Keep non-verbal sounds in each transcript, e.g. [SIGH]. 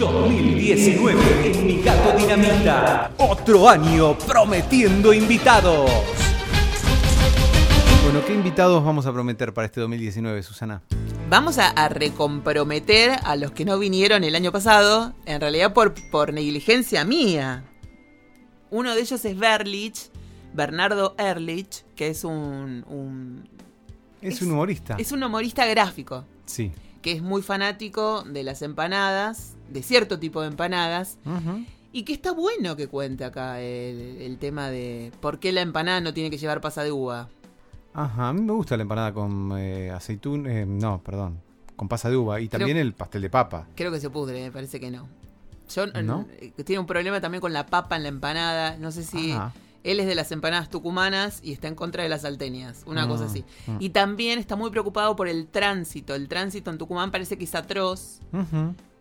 2019 en Mi Gato Dinamita. Otro año prometiendo invitados. Bueno, ¿qué invitados vamos a prometer para este 2019, Susana? Vamos a, a recomprometer a los que no vinieron el año pasado, en realidad por, por negligencia mía. Uno de ellos es Berlich, Bernardo Ehrlich, que es un, un- Es, Es- un humorista. es un humorista gráfico, Sí. Que es muy fanático de las empanadas, de cierto tipo de empanadas, y que está bueno que cuente acá el, el tema de por qué la empanada no tiene que llevar pasa de uva. Ajá, a mí me gusta la empanada con eh, aceitún, eh, no, perdón, con pasa de uva y también el pastel de papa. Creo que se pudre, me parece que no. Yo, ¿No? eh, tiene un problema también con la papa en la empanada. No sé si Ajá. Él es de las empanadas tucumanas y está en contra de las salteñas, una Mm, cosa así. mm. Y también está muy preocupado por el tránsito. El tránsito en Tucumán parece que es atroz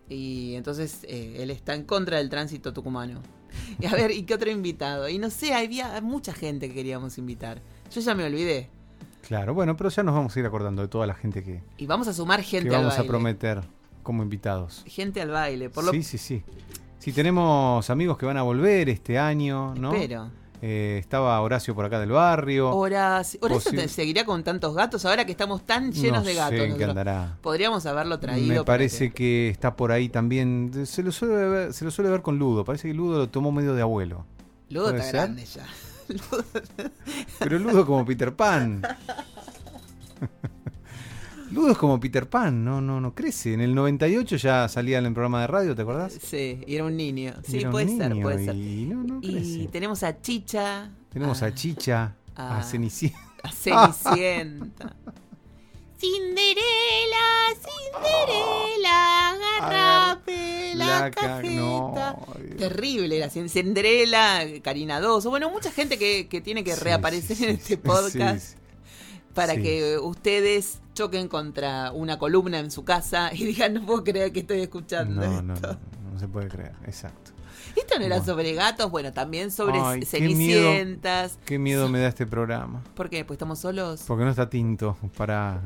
y entonces eh, él está en contra del tránsito tucumano. [LAUGHS] Y a ver, ¿y qué otro invitado? Y no sé, había mucha gente que queríamos invitar. Yo ya me olvidé. Claro, bueno, pero ya nos vamos a ir acordando de toda la gente que, Y vamos a sumar que gente al vamos a baile. prometer como invitados. Gente al baile. Por lo Sí, sí, sí. Sí, tenemos amigos que van a volver este año, ¿no? Espero. Eh, estaba Horacio por acá del barrio. Horacio, ¿Horacio te- seguirá con tantos gatos ahora que estamos tan llenos no de gatos? Sé qué andará. Podríamos haberlo traído. Me parece que... está por ahí también. Se lo, suele ver, se lo suele ver con Ludo. Parece que Ludo lo tomó medio de abuelo. Ludo ¿puede está ser? grande ya. [LAUGHS] Pero Ludo como Peter Pan. [LAUGHS] Ludo es como Peter Pan, no, no, no crece. En el 98 ya salía en el programa de radio, ¿te acordás? Sí, y era un niño. Y Sí, puede ser, niño puede ser. Y no, no Y tenemos a Chicha. Tenemos a Chicha, a- a Cenicienta. a Cenicienta. Cinderela, Cinderela, agarrape la, La ca- cajeta. no. Terrible Cin- Cinderela, Karina Doso. Bueno, mucha gente que, que tiene que Sí, reaparecer sí, en este sí, podcast sí. Para sí. que ustedes choquen contra una columna en su casa y digan, no puedo creer que estoy escuchando No, no, esto. no, no se puede creer, exacto. Esto no era Bueno. sobre gatos, bueno, también sobre Ay, qué miedo. cenicientas. Qué miedo me da este programa. ¿Por qué? Pues estamos solos. Porque no está tinto para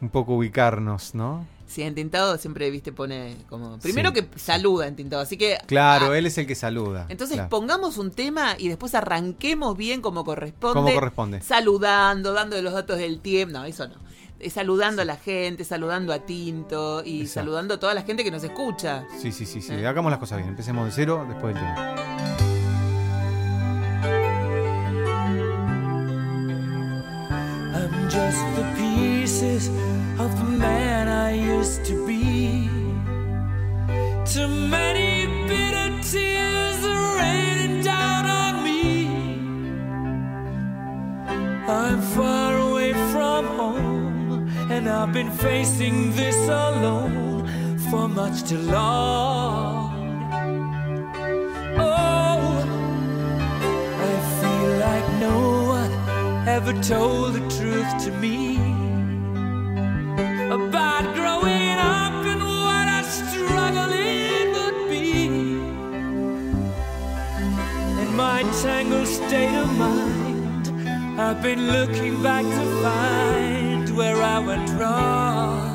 un poco ubicarnos, ¿no? Sí, en Tintado siempre, viste, pone como... Primero Sí, que saluda en Tintado, así que... Claro, ah, él es el que saluda. Entonces claro. pongamos un tema y después arranquemos bien como corresponde. Como corresponde. Saludando, dando los datos del tiempo. No, eso no. Eh, Saludando a la gente, saludando a Tinto y Exacto. saludando a toda la gente que nos escucha. Sí, sí, sí, sí. ¿Eh? Hagamos las cosas bien. Empecemos de cero después del tema. I'm just the pieces of the man I used to be. Too many bitter tears are raining down on me. I'm far away from home, and I've been facing this alone for much too long. Oh, I feel like no one ever told the truth to me about growing up and what a struggle it would be. In my tangled state of mind, I've been looking back to find where I went wrong.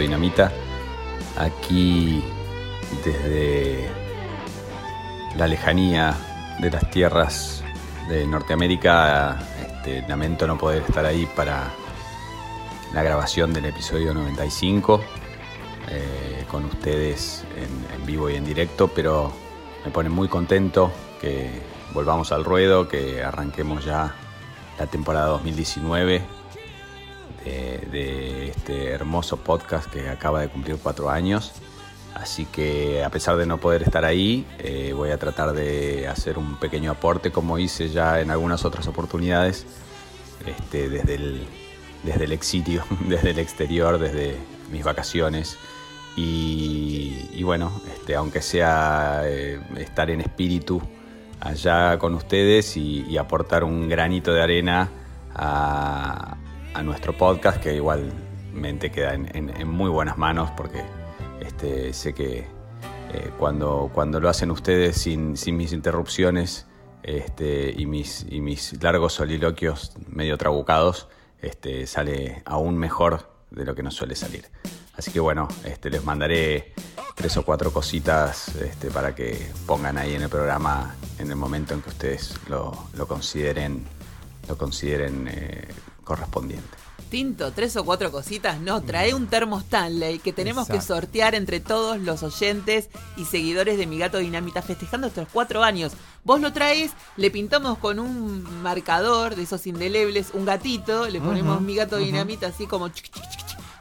Dinamita, aquí desde la lejanía de las tierras de Norteamérica, este, lamento no poder estar ahí para la grabación del episodio 95 eh, con ustedes en, vivo y en directo, pero me pone muy contento que volvamos al ruedo, que arranquemos ya la temporada 2019 de, de este hermoso podcast que acaba de cumplir cuatro años. Así que a pesar de no poder estar ahí, eh, voy a tratar de hacer un pequeño aporte como hice ya en algunas otras oportunidades, este, desde, el, desde el exilio, [LAUGHS] desde el exterior, desde mis vacaciones. Y, bueno, este, aunque sea eh, estar en espíritu allá con ustedes y, aportar un granito de arena a, a nuestro podcast, que igualmente queda en, en- en muy buenas manos, porque este, sé que eh, cuando, cuando lo hacen ustedes sin, sin mis interrupciones este, y, mis, y mis largos soliloquios medio trabucados, este, sale aún mejor de lo que nos suele salir. Así que bueno, este, les mandaré tres o cuatro cositas este, para que pongan ahí en el programa en el momento en que ustedes lo, lo consideren, lo consideren eh, correspondiente. Tres o cuatro cositas, no, trae un termo Stanley que tenemos que sortear entre todos los oyentes y seguidores de Mi Gato Dinamita festejando estos cuatro años. Vos lo traes, le pintamos con un marcador de esos indelebles, un gatito, le ponemos Mi Gato. Dinamita así como chic,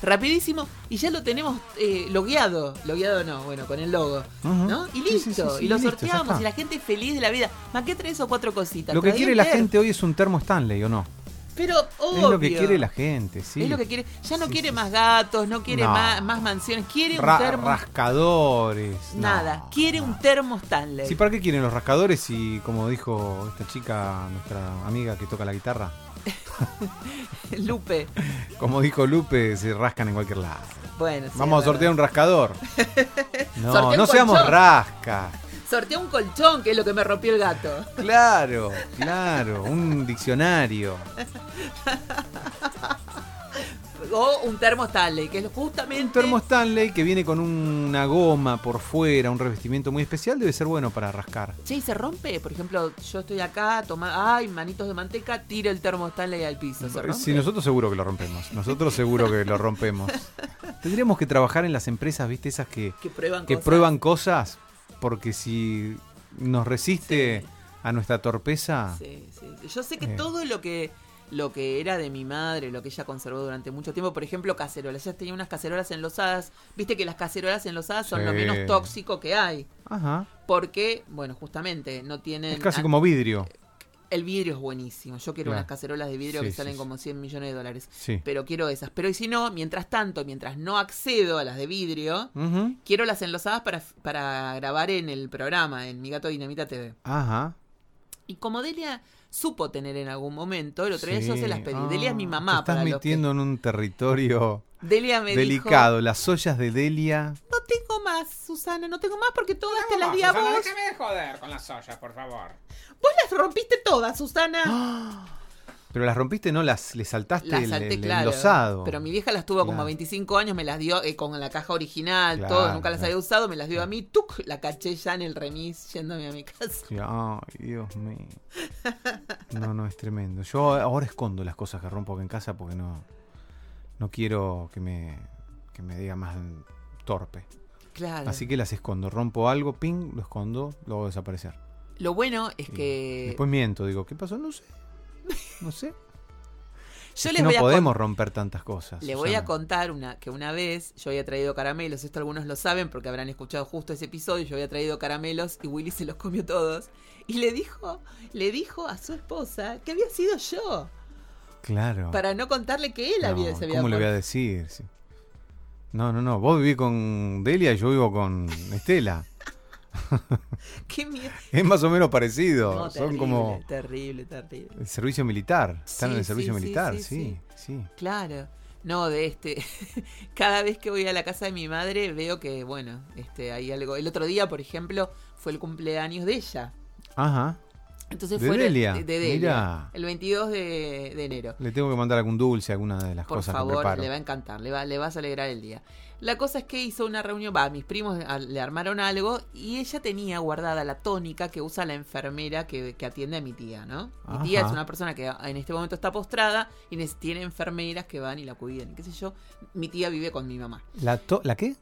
rapidísimo y ya lo tenemos eh, logueado, logueado no, bueno, con el logo. ¿no? Y listo, sí, sí, sí, y lo listo, sorteamos y la gente feliz de la vida. ¿Más qué tres o cuatro cositas? Lo que quiere la gente hoy es un termo Stanley, ¿o no? Pero obvio. Es lo que quiere la gente, sí. Es lo que quiere. Ya no Sí, quiere sí, más gatos, no quiere No. más, más mansiones, quiere un Ra- termo. rascadores. no, Nada, quiere no. un termo Stanley. Sí, ¿para qué quieren los rascadores? Y como dijo esta chica, nuestra amiga que toca la guitarra, [LAUGHS] Lupe. [LAUGHS] como dijo Lupe, se rascan en cualquier lado. Bueno, sí, Vamos a sortear un rascador. [LAUGHS] No, un no seamos rascas. Sortea un colchón, que es lo que me rompió el gato. Claro, claro, un diccionario. O un termo Stanley, que es justamente. Un termo Stanley que viene con una goma por fuera, un revestimiento muy especial, debe ser bueno para rascar. Che, y se rompe. Por ejemplo, yo estoy acá, toma, ay, manitos de manteca, tiro el termo Stanley al piso. ¿Se rompe? Sí, nosotros seguro que lo rompemos. Nosotros seguro que lo rompemos. [LAUGHS] Tendríamos que trabajar en las empresas, ¿viste? Esas que, Que prueban que cosas. prueban cosas, porque si nos resiste Sí. a nuestra torpeza, Sí, sí. Yo sé que Eh. todo lo que lo que era de mi madre, lo que ella conservó durante mucho tiempo, por ejemplo, cacerolas. Ella tenía unas cacerolas enlosadas. Viste que las cacerolas enlosadas son lo menos tóxico que hay. ajá, Porque, bueno, justamente no tienen. es casi como vidrio. El vidrio es buenísimo. Yo quiero Claro. unas cacerolas de vidrio Sí, que salen sí. como 100 millones de dólares. Sí. Pero quiero esas. Pero y si no, mientras tanto, mientras no accedo a las de vidrio, quiero las enlosadas para, para grabar en el programa, en Mi Gato Dinamita TV. Ajá. Y como Delia supo tener en algún momento, el otro día yo se las pedí. Ah, Delia es mi mamá. Te estás para los que- metiendo en un territorio Delia me delicado. Las ollas de Delia. no tengo más, Susana, no tengo más porque todas te las di a vos. déjame de joder con las ollas, por favor. Vos las rompiste todas, Susana. [GASPS] Pero las rompiste, no las le saltaste Las el, salté, el claro. enlosado. Pero mi vieja las tuvo como Claro. 25 años, me las dio eh, con la caja original, Claro, todo, nunca las claro. había usado, me las dio a mí, tuc, la caché ya en el remis yéndome a mi casa. Ay, Dios mío. No, no, es tremendo. Yo ahora escondo las cosas que rompo acá en casa porque no, no quiero que me, que me diga más torpe. Claro. Así que las escondo. Rompo algo, ping, lo escondo, lo hago desaparecer. Lo bueno es que Después miento, digo, ¿qué pasó? No sé. No sé. yo les no voy a podemos romper tantas cosas. Le voy a contar una que una vez yo había traído caramelos, esto algunos lo saben porque habrán escuchado justo ese episodio, yo había traído caramelos y Willy se los comió todos y le dijo, le dijo a su esposa que había sido yo, Claro. para no contarle que él No, había se había ¿Cómo le voy a decir? Sí. No, no, no. Vos vivís con Delia y yo vivo con Estela. [LAUGHS] Qué miedo. [LAUGHS] Es más o menos parecido. No, Son terrible, como terrible, terrible. el servicio militar. Están Sí, en el servicio sí, militar, sí, sí, sí. Claro. No, de este. [LAUGHS] Cada vez que voy a la casa de mi madre veo que, bueno, este, hay algo. El otro día, por ejemplo, fue el cumpleaños de ella. Ajá. Entonces ¿De fueron Delia? de Delia, el 22 de, de enero. Le tengo que mandar algún dulce, alguna de las Por cosas que favor, preparo. le va a encantar, le, va, le vas a alegrar el día. La cosa es que hizo una reunión, va, mis primos a- le armaron algo y ella tenía guardada la tónica que usa la enfermera que, que atiende a mi tía, ¿no? Mi tía es una persona que en este momento está postrada y tiene enfermeras que van y la cuidan, y qué sé yo. Mi tía vive con mi mamá, ¿La, to- ¿La qué?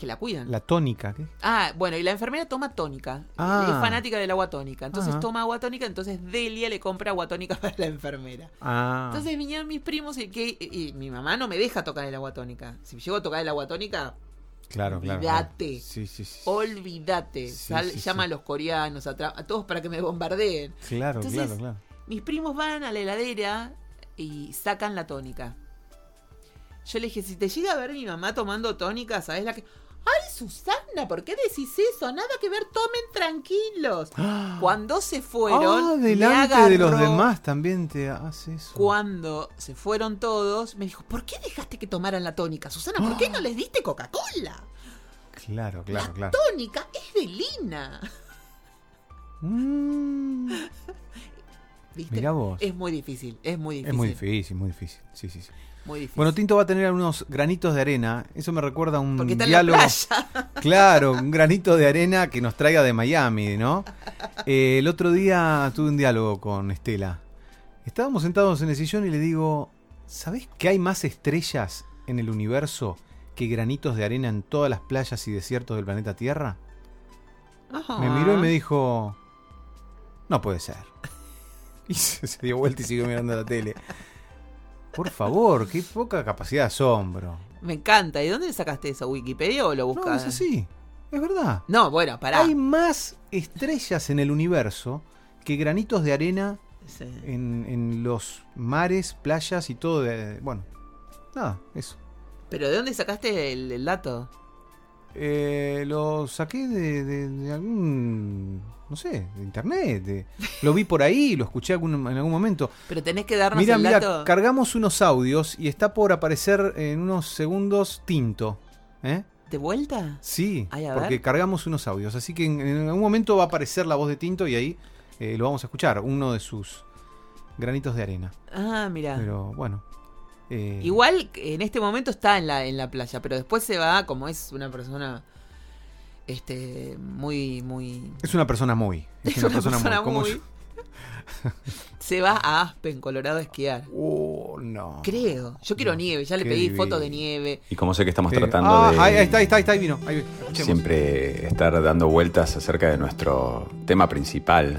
Que la cuidan. La tónica. ¿qué? Ah, bueno, y la enfermera toma tónica. Ah. Es fanática del agua tónica. Entonces Ajá. toma agua tónica, entonces Delia le compra agua tónica [LAUGHS] para la enfermera. Ah. Entonces vinieron mis primos y, que, y mi mamá no me deja tocar el agua tónica. Si llego a tocar el agua tónica, claro, olvídate. claro. Sí, sí, sí. olvídate. Sal- llama a los coreanos, a, todos para que me bombardeen. Claro, Entonces- claro, claro. Mis primos van a la heladera y sacan la tónica. Yo le dije, si te llega a ver mi mamá tomando tónica, ¿sabes la que... Ay, Susana, ¿por qué decís eso? Nada que ver, tomen tranquilos. [GASPS] Cuando se fueron... Ah, delante de los demás también te hace eso. Cuando se fueron todos, me dijo, ¿por qué dejaste que tomaran la tónica? Susana, ¿por qué no [GASPS] les diste Coca-Cola? Claro, claro, la claro. tónica es de Lina. [LAUGHS] Mm, [LAUGHS] ¿Viste? Mirá vos. Es muy difícil, es muy difícil. es muy difícil, muy difícil. Sí, sí, sí. Muy difícil. Bueno, Tinto va a tener algunos granitos de arena. Eso me recuerda a un Porque está diálogo. en la playa. [LAUGHS] Claro, un granito de arena que nos traiga de Miami, ¿no? Eh, el otro día tuve un diálogo con Estela. Estábamos sentados en el sillón y le digo, ¿sabés que hay más estrellas en el universo que granitos de arena en todas las playas y desiertos del planeta Tierra? Ajá. Me miró y me dijo, no puede ser. [LAUGHS] Y se dio vuelta y siguió mirando la tele. Por favor, qué poca capacidad de asombro. Me encanta. ¿Y dónde sacaste eso? ¿Wikipedia o lo No, buscas? es así. Es verdad. No, bueno, pará. Hay más estrellas en el universo que granitos de arena Sí. en, en los mares, playas y todo. De, bueno, nada, eso. ¿Pero de dónde sacaste el, el dato? Eh, lo saqué de, de- de algún, no sé, de internet. de- lo vi por ahí, lo escuché algún- en algún momento. Pero tenés que darnos Mira, el mira, dato. cargamos unos audios y está por aparecer en unos segundos tinto. ¿Eh? ¿De vuelta? Sí, Ay, porque ver. cargamos unos audios. Así que en, en algún momento va a aparecer la voz de Tinto y ahí eh, lo vamos a escuchar. Uno de sus granitos de arena. Ah, mira. Pero bueno. Eh, Igual en este momento está en la, en la playa, pero después se va, como es una persona este muy, muy. Es una persona muy. Es, una, persona, muy. [LAUGHS] Se va a Aspen, Colorado a esquiar. Oh, no. Creo. Yo quiero No, nieve, ya le pedí divino. fotos de nieve. Y como sé que estamos Sí. tratando Ah, de ahí, ahí está, ahí está, ahí está, ahí vino. Ahí, siempre estar dando vueltas acerca de nuestro tema principal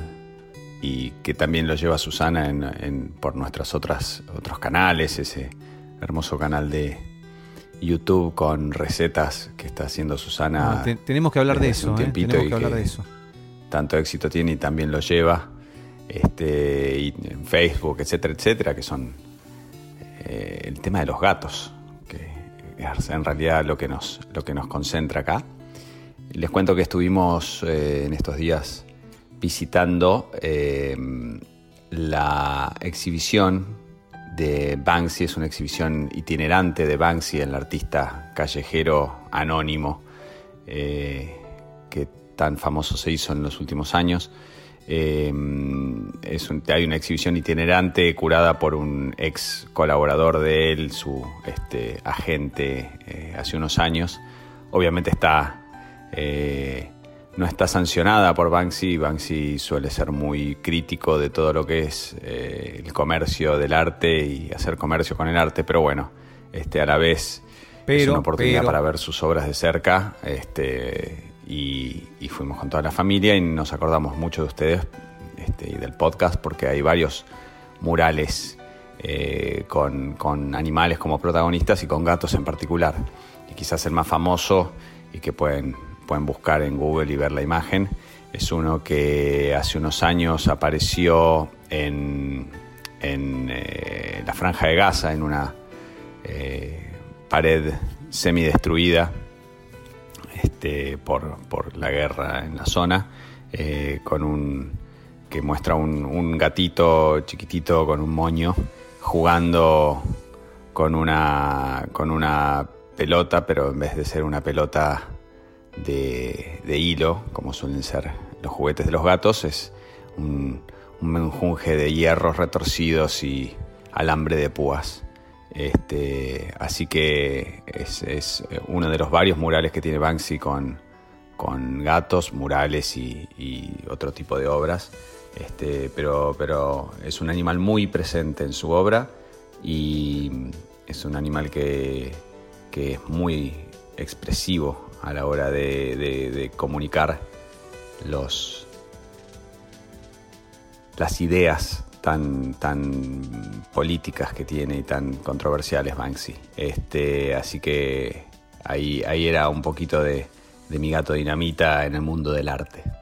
y que también lo lleva Susana en, en- por nuestros otras, otros canales, ese hermoso canal de YouTube con recetas que está haciendo Susana. Ah, te- tenemos que hablar de eso, un ¿eh? tiempito Tenemos y que hablar que- de eso. tanto éxito tiene y también lo lleva. Este, y en Facebook, etcétera, etcétera, que son eh, el tema de los gatos, que es en realidad lo que nos, lo que nos concentra acá. Les cuento que estuvimos eh, en estos días visitando eh, la exhibición de Banksy, es una exhibición itinerante de Banksy, el artista callejero anónimo eh, que tan famoso se hizo en los últimos años. Eh, es hay una exhibición itinerante curada por un ex colaborador de él, su este, agente hace unos años. Obviamente está no está sancionada por Banksy. Banksy suele ser muy crítico de todo lo que es eh, el comercio del arte y hacer comercio con el arte, pero bueno, este, a la vez es una oportunidad pero- para ver sus obras de cerca. Este, y, y fuimos con toda la familia y nos acordamos mucho de ustedes este, y del podcast porque hay varios murales eh, con, con animales como protagonistas y con gatos en particular. Y quizás el más famoso y que pueden, pueden buscar en Google y ver la imagen. Es uno que hace unos años apareció en, en eh, la franja de Gaza, en una eh, pared semidestruida este, por, por la guerra en la zona, eh, con un que muestra un, un gatito chiquitito con un moño jugando con una con una pelota, pero en vez de ser una pelota de, hilo, como suelen ser los juguetes de los gatos, es un, un menjunje de hierros retorcidos y alambre de púas. Este, así que es, es uno de los varios murales que tiene Banksy con, con gatos, murales y, y otro tipo de obras. Este, pero, pero es un animal muy presente en su obra y es un animal que, que es muy expresivo a la hora de, comunicar los, las ideas tan, tan políticas que tiene y tan controversiales Banksy. Este, así que ahí, ahí era un poquito de, de mi gato dinamita en el mundo del arte.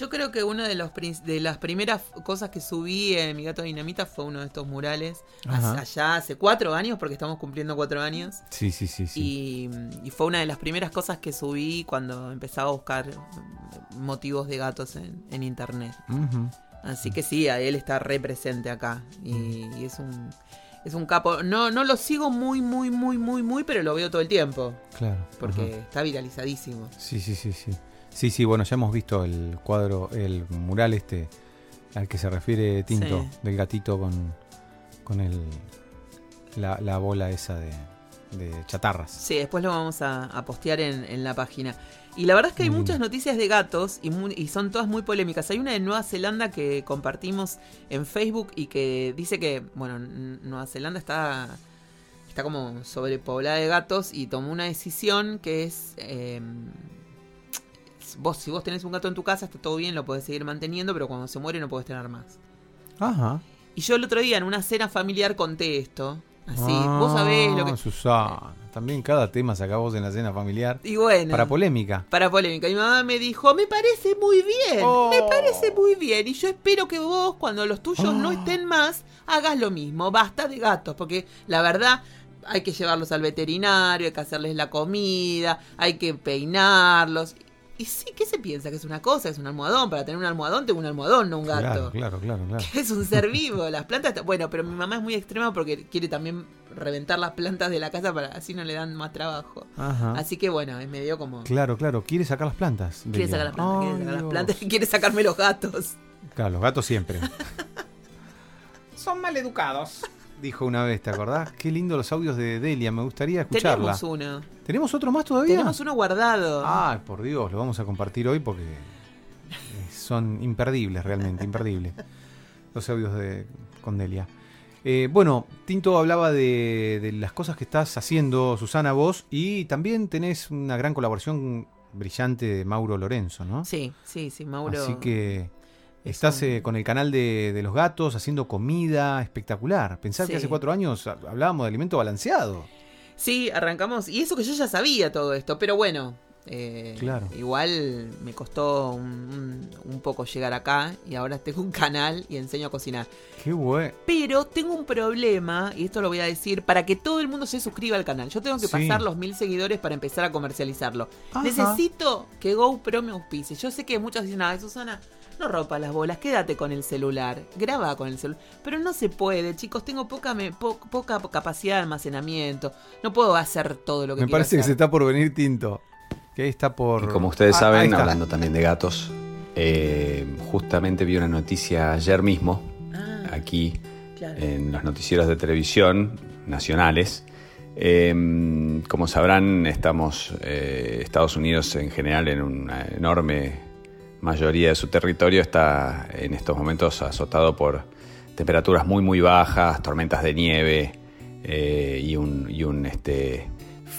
Yo creo que una de, los, de las primeras cosas que subí en Mi Gato Dinamita fue uno de estos murales. Allá hace cuatro años, porque estamos cumpliendo cuatro años. Sí, sí, sí, sí. Y, y fue una de las primeras cosas que subí cuando empezaba a buscar motivos de gatos en, en internet. Así que sí, a él está re presente acá. Y, y es un es un capo. No, no lo sigo muy, muy, muy, muy, muy, pero lo veo todo el tiempo. Claro. Porque ajá. está viralizadísimo. Sí, sí, sí, sí. Sí, sí, bueno, ya hemos visto el cuadro, el mural este al que se refiere Tinto, Sí. del gatito con, con el, la, la bola esa de, de chatarras. Sí, después lo vamos a, a postear en, en la página. Y la verdad es que hay muchas noticias de gatos y, y son todas muy polémicas. Hay una de Nueva Zelanda que compartimos en Facebook y que dice que, bueno, Nueva Zelanda está, está como sobrepoblada de gatos y tomó una decisión que es... eh, vos, si vos tenés un gato en tu casa, está todo bien, lo podés seguir manteniendo, pero cuando se muere no podés tener más. Ajá. Y yo el otro día en una cena familiar conté esto. Así, vos sabés lo Ah, que... Susana, también cada tema sacamos en la cena familiar. Y bueno. Para polémica. Para polémica. Mi mamá me dijo, me parece muy bien, Oh. me parece muy bien. Y yo espero que vos, cuando los tuyos Oh. no estén más, hagas lo mismo. Basta de gatos, porque la verdad hay que llevarlos al veterinario, hay que hacerles la comida, hay que peinarlos. Y sí, ¿qué se piensa? Que es una cosa, es un almohadón. Para tener un almohadón tengo un almohadón, no un gato. Claro, claro, claro, claro. [LAUGHS] Es un ser vivo, las plantas. Bueno, pero mi mamá es muy extrema porque quiere también reventar las plantas de la casa para así no le dan más trabajo. Ajá. Así que bueno, es medio como. Claro, claro, quiere sacar las plantas. Quiere sacar las plantas, quiere las plantas y quiere sacarme los gatos. Claro, los gatos siempre. [LAUGHS] Son maleducados. Dijo una vez, ¿te acordás? Qué lindo los audios de Delia, me gustaría escucharla. Tenemos uno. ¿Tenemos otro más todavía? Tenemos uno guardado. Ay, por Dios, lo vamos a compartir hoy porque eh, son imperdibles, realmente, imperdibles. [LAUGHS] Los audios de con Delia. Eh, bueno, Tinto hablaba de, de las cosas que estás haciendo, Susana, vos, y también tenés una gran colaboración brillante de Mauro Lorenzo, ¿no? Sí, sí, sí, Mauro. Así que estás eh, con el canal de, de los gatos haciendo comida espectacular. Pensar que hace cuatro años ha- hablábamos de alimento balanceado. Sí, arrancamos. Y eso que yo ya sabía todo esto, pero bueno. Eh, Claro. Igual me costó un, poco llegar acá y ahora tengo un canal y enseño a cocinar. Qué bueno. Pero tengo un problema, y esto lo voy a decir, para que todo el mundo se suscriba al canal. Yo tengo que Sí. pasar los mil seguidores para empezar a comercializarlo. Ajá. Necesito que GoPro me auspice. Yo sé que muchos dicen, ay, Susana, no rompa las bolas, quédate con el celular, graba con el celular. Pero no se puede, chicos, tengo poca, me- po- poca capacidad de almacenamiento. No puedo hacer todo lo que Me quiero parece que se está por venir Tinto. Que ahí está por. Y como ustedes Ah, saben, hablando también de gatos, eh, justamente vi una noticia ayer mismo, Ah, aquí claro. en los noticieros de televisión nacionales. Eh, como sabrán, estamos, eh, Estados Unidos en general, en una enorme mayoría de su territorio, está en estos momentos azotado por temperaturas muy, muy bajas, tormentas de nieve eh, y un, y un, este,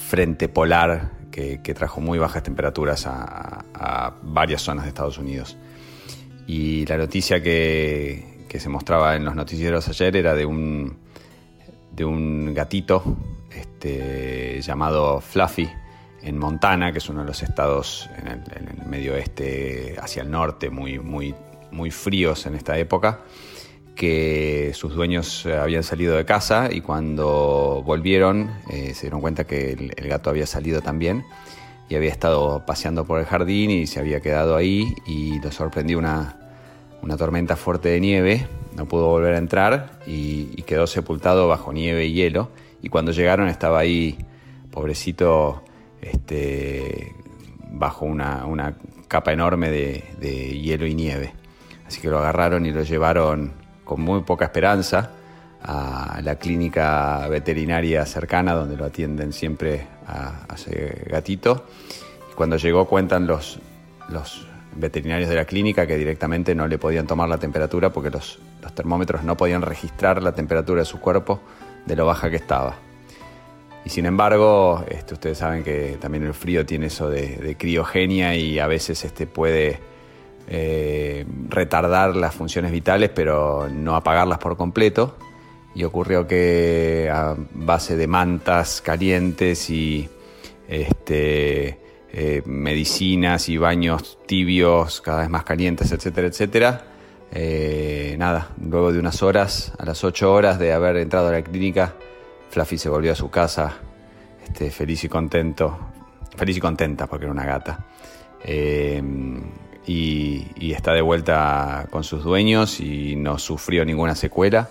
frente polar que, trajo muy bajas temperaturas a, varias zonas de Estados Unidos. Y la noticia que, se mostraba en los noticieros ayer era de un, de un gatito este, llamado Fluffy en Montana, que es uno de los estados en el, en el medio oeste, hacia el norte, muy, muy, muy fríos en esta época, que sus dueños eh, habían salido de casa y cuando volvieron eh, se dieron cuenta que el, gato había salido también y había estado paseando por el jardín y se había quedado ahí y lo sorprendió una, una tormenta fuerte de nieve, no pudo volver a entrar y, y quedó sepultado bajo nieve y hielo. Y cuando llegaron estaba ahí, pobrecito, este, bajo una, una capa enorme de, de hielo y nieve. Así que lo agarraron y lo llevaron con muy poca esperanza a la clínica veterinaria cercana donde lo atienden siempre a, ese gatito. Y cuando llegó cuentan los, los veterinarios de la clínica que directamente no le podían tomar la temperatura porque los, termómetros no podían registrar la temperatura de su cuerpo de lo baja que estaba. Y sin embargo, este, ustedes saben que también el frío tiene eso de criogenia y a veces este, puede eh, retardar las funciones vitales, pero no apagarlas por completo. Y ocurrió que a base de mantas calientes y este, eh, medicinas y baños tibios cada vez más calientes, etcétera, etcétera, eh, nada, luego de unas horas, a las 8 horas de haber entrado a la clínica, Fluffy se volvió a su casa, este, feliz y contento, feliz y contenta porque era una gata. Y, está de vuelta con sus dueños y no sufrió ninguna secuela.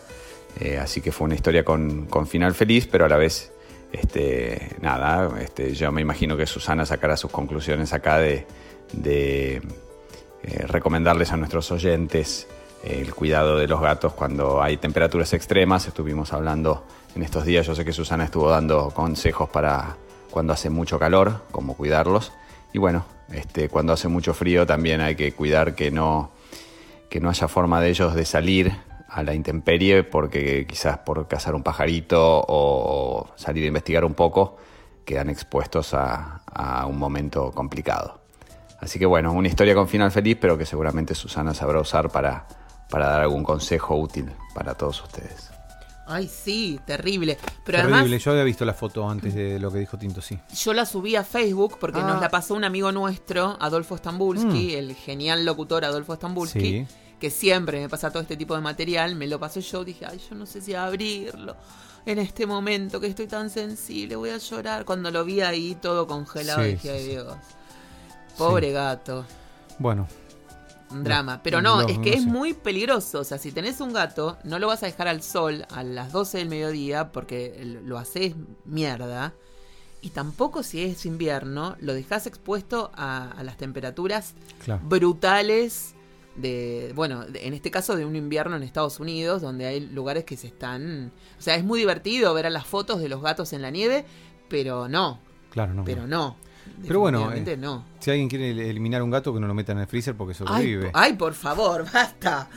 Eh, así que fue una historia con, con final feliz, pero a la vez, este, nada, este, yo me imagino que Susana sacará sus conclusiones acá de, de eh, recomendarles a nuestros oyentes eh, el cuidado de los gatos cuando hay temperaturas extremas. Estuvimos hablando en estos días, yo sé que Susana estuvo dando consejos para cuando hace mucho calor, cómo cuidarlos. Y bueno, este, cuando hace mucho frío también hay que cuidar que no, que no haya forma de ellos de salir a la intemperie porque quizás por cazar un pajarito o salir a investigar un poco quedan expuestos a, un momento complicado. Así que bueno, una historia con final feliz, pero que seguramente Susana sabrá usar para, para dar algún consejo útil para todos ustedes. Ay, sí, terrible. Pero Terrible, además, yo había visto la foto antes de lo que dijo Tinto, sí. yo la subí a Facebook porque Ah. nos la pasó un amigo nuestro, Adolfo Stambulski, el genial locutor Adolfo Stambulski, Mm. Sí. que siempre me pasa todo este tipo de material. Me lo pasó yo, dije, ay, yo no sé si abrirlo. En este momento que estoy tan sensible, voy a llorar. Cuando lo vi ahí todo congelado, Sí, dije, sí, ay sí. Dios. Pobre gato. Bueno, Un drama. Pero no, no, es no que es muy peligroso. O sea, si tenés un gato, no lo vas a dejar al sol a las 12 del mediodía porque lo haces mierda. Y tampoco si es invierno, lo dejas expuesto a, a las temperaturas claro. brutales de, bueno, de- en este caso de un invierno en Estados Unidos, donde hay lugares que se están... O sea, es muy divertido ver a las fotos de los gatos en la nieve, pero no, Claro, no. pero no. Pero bueno, eh, no. Si alguien quiere eliminar un gato, que no lo metan en el freezer porque Ay, sobrevive. po- ay, por favor, [LAUGHS] basta.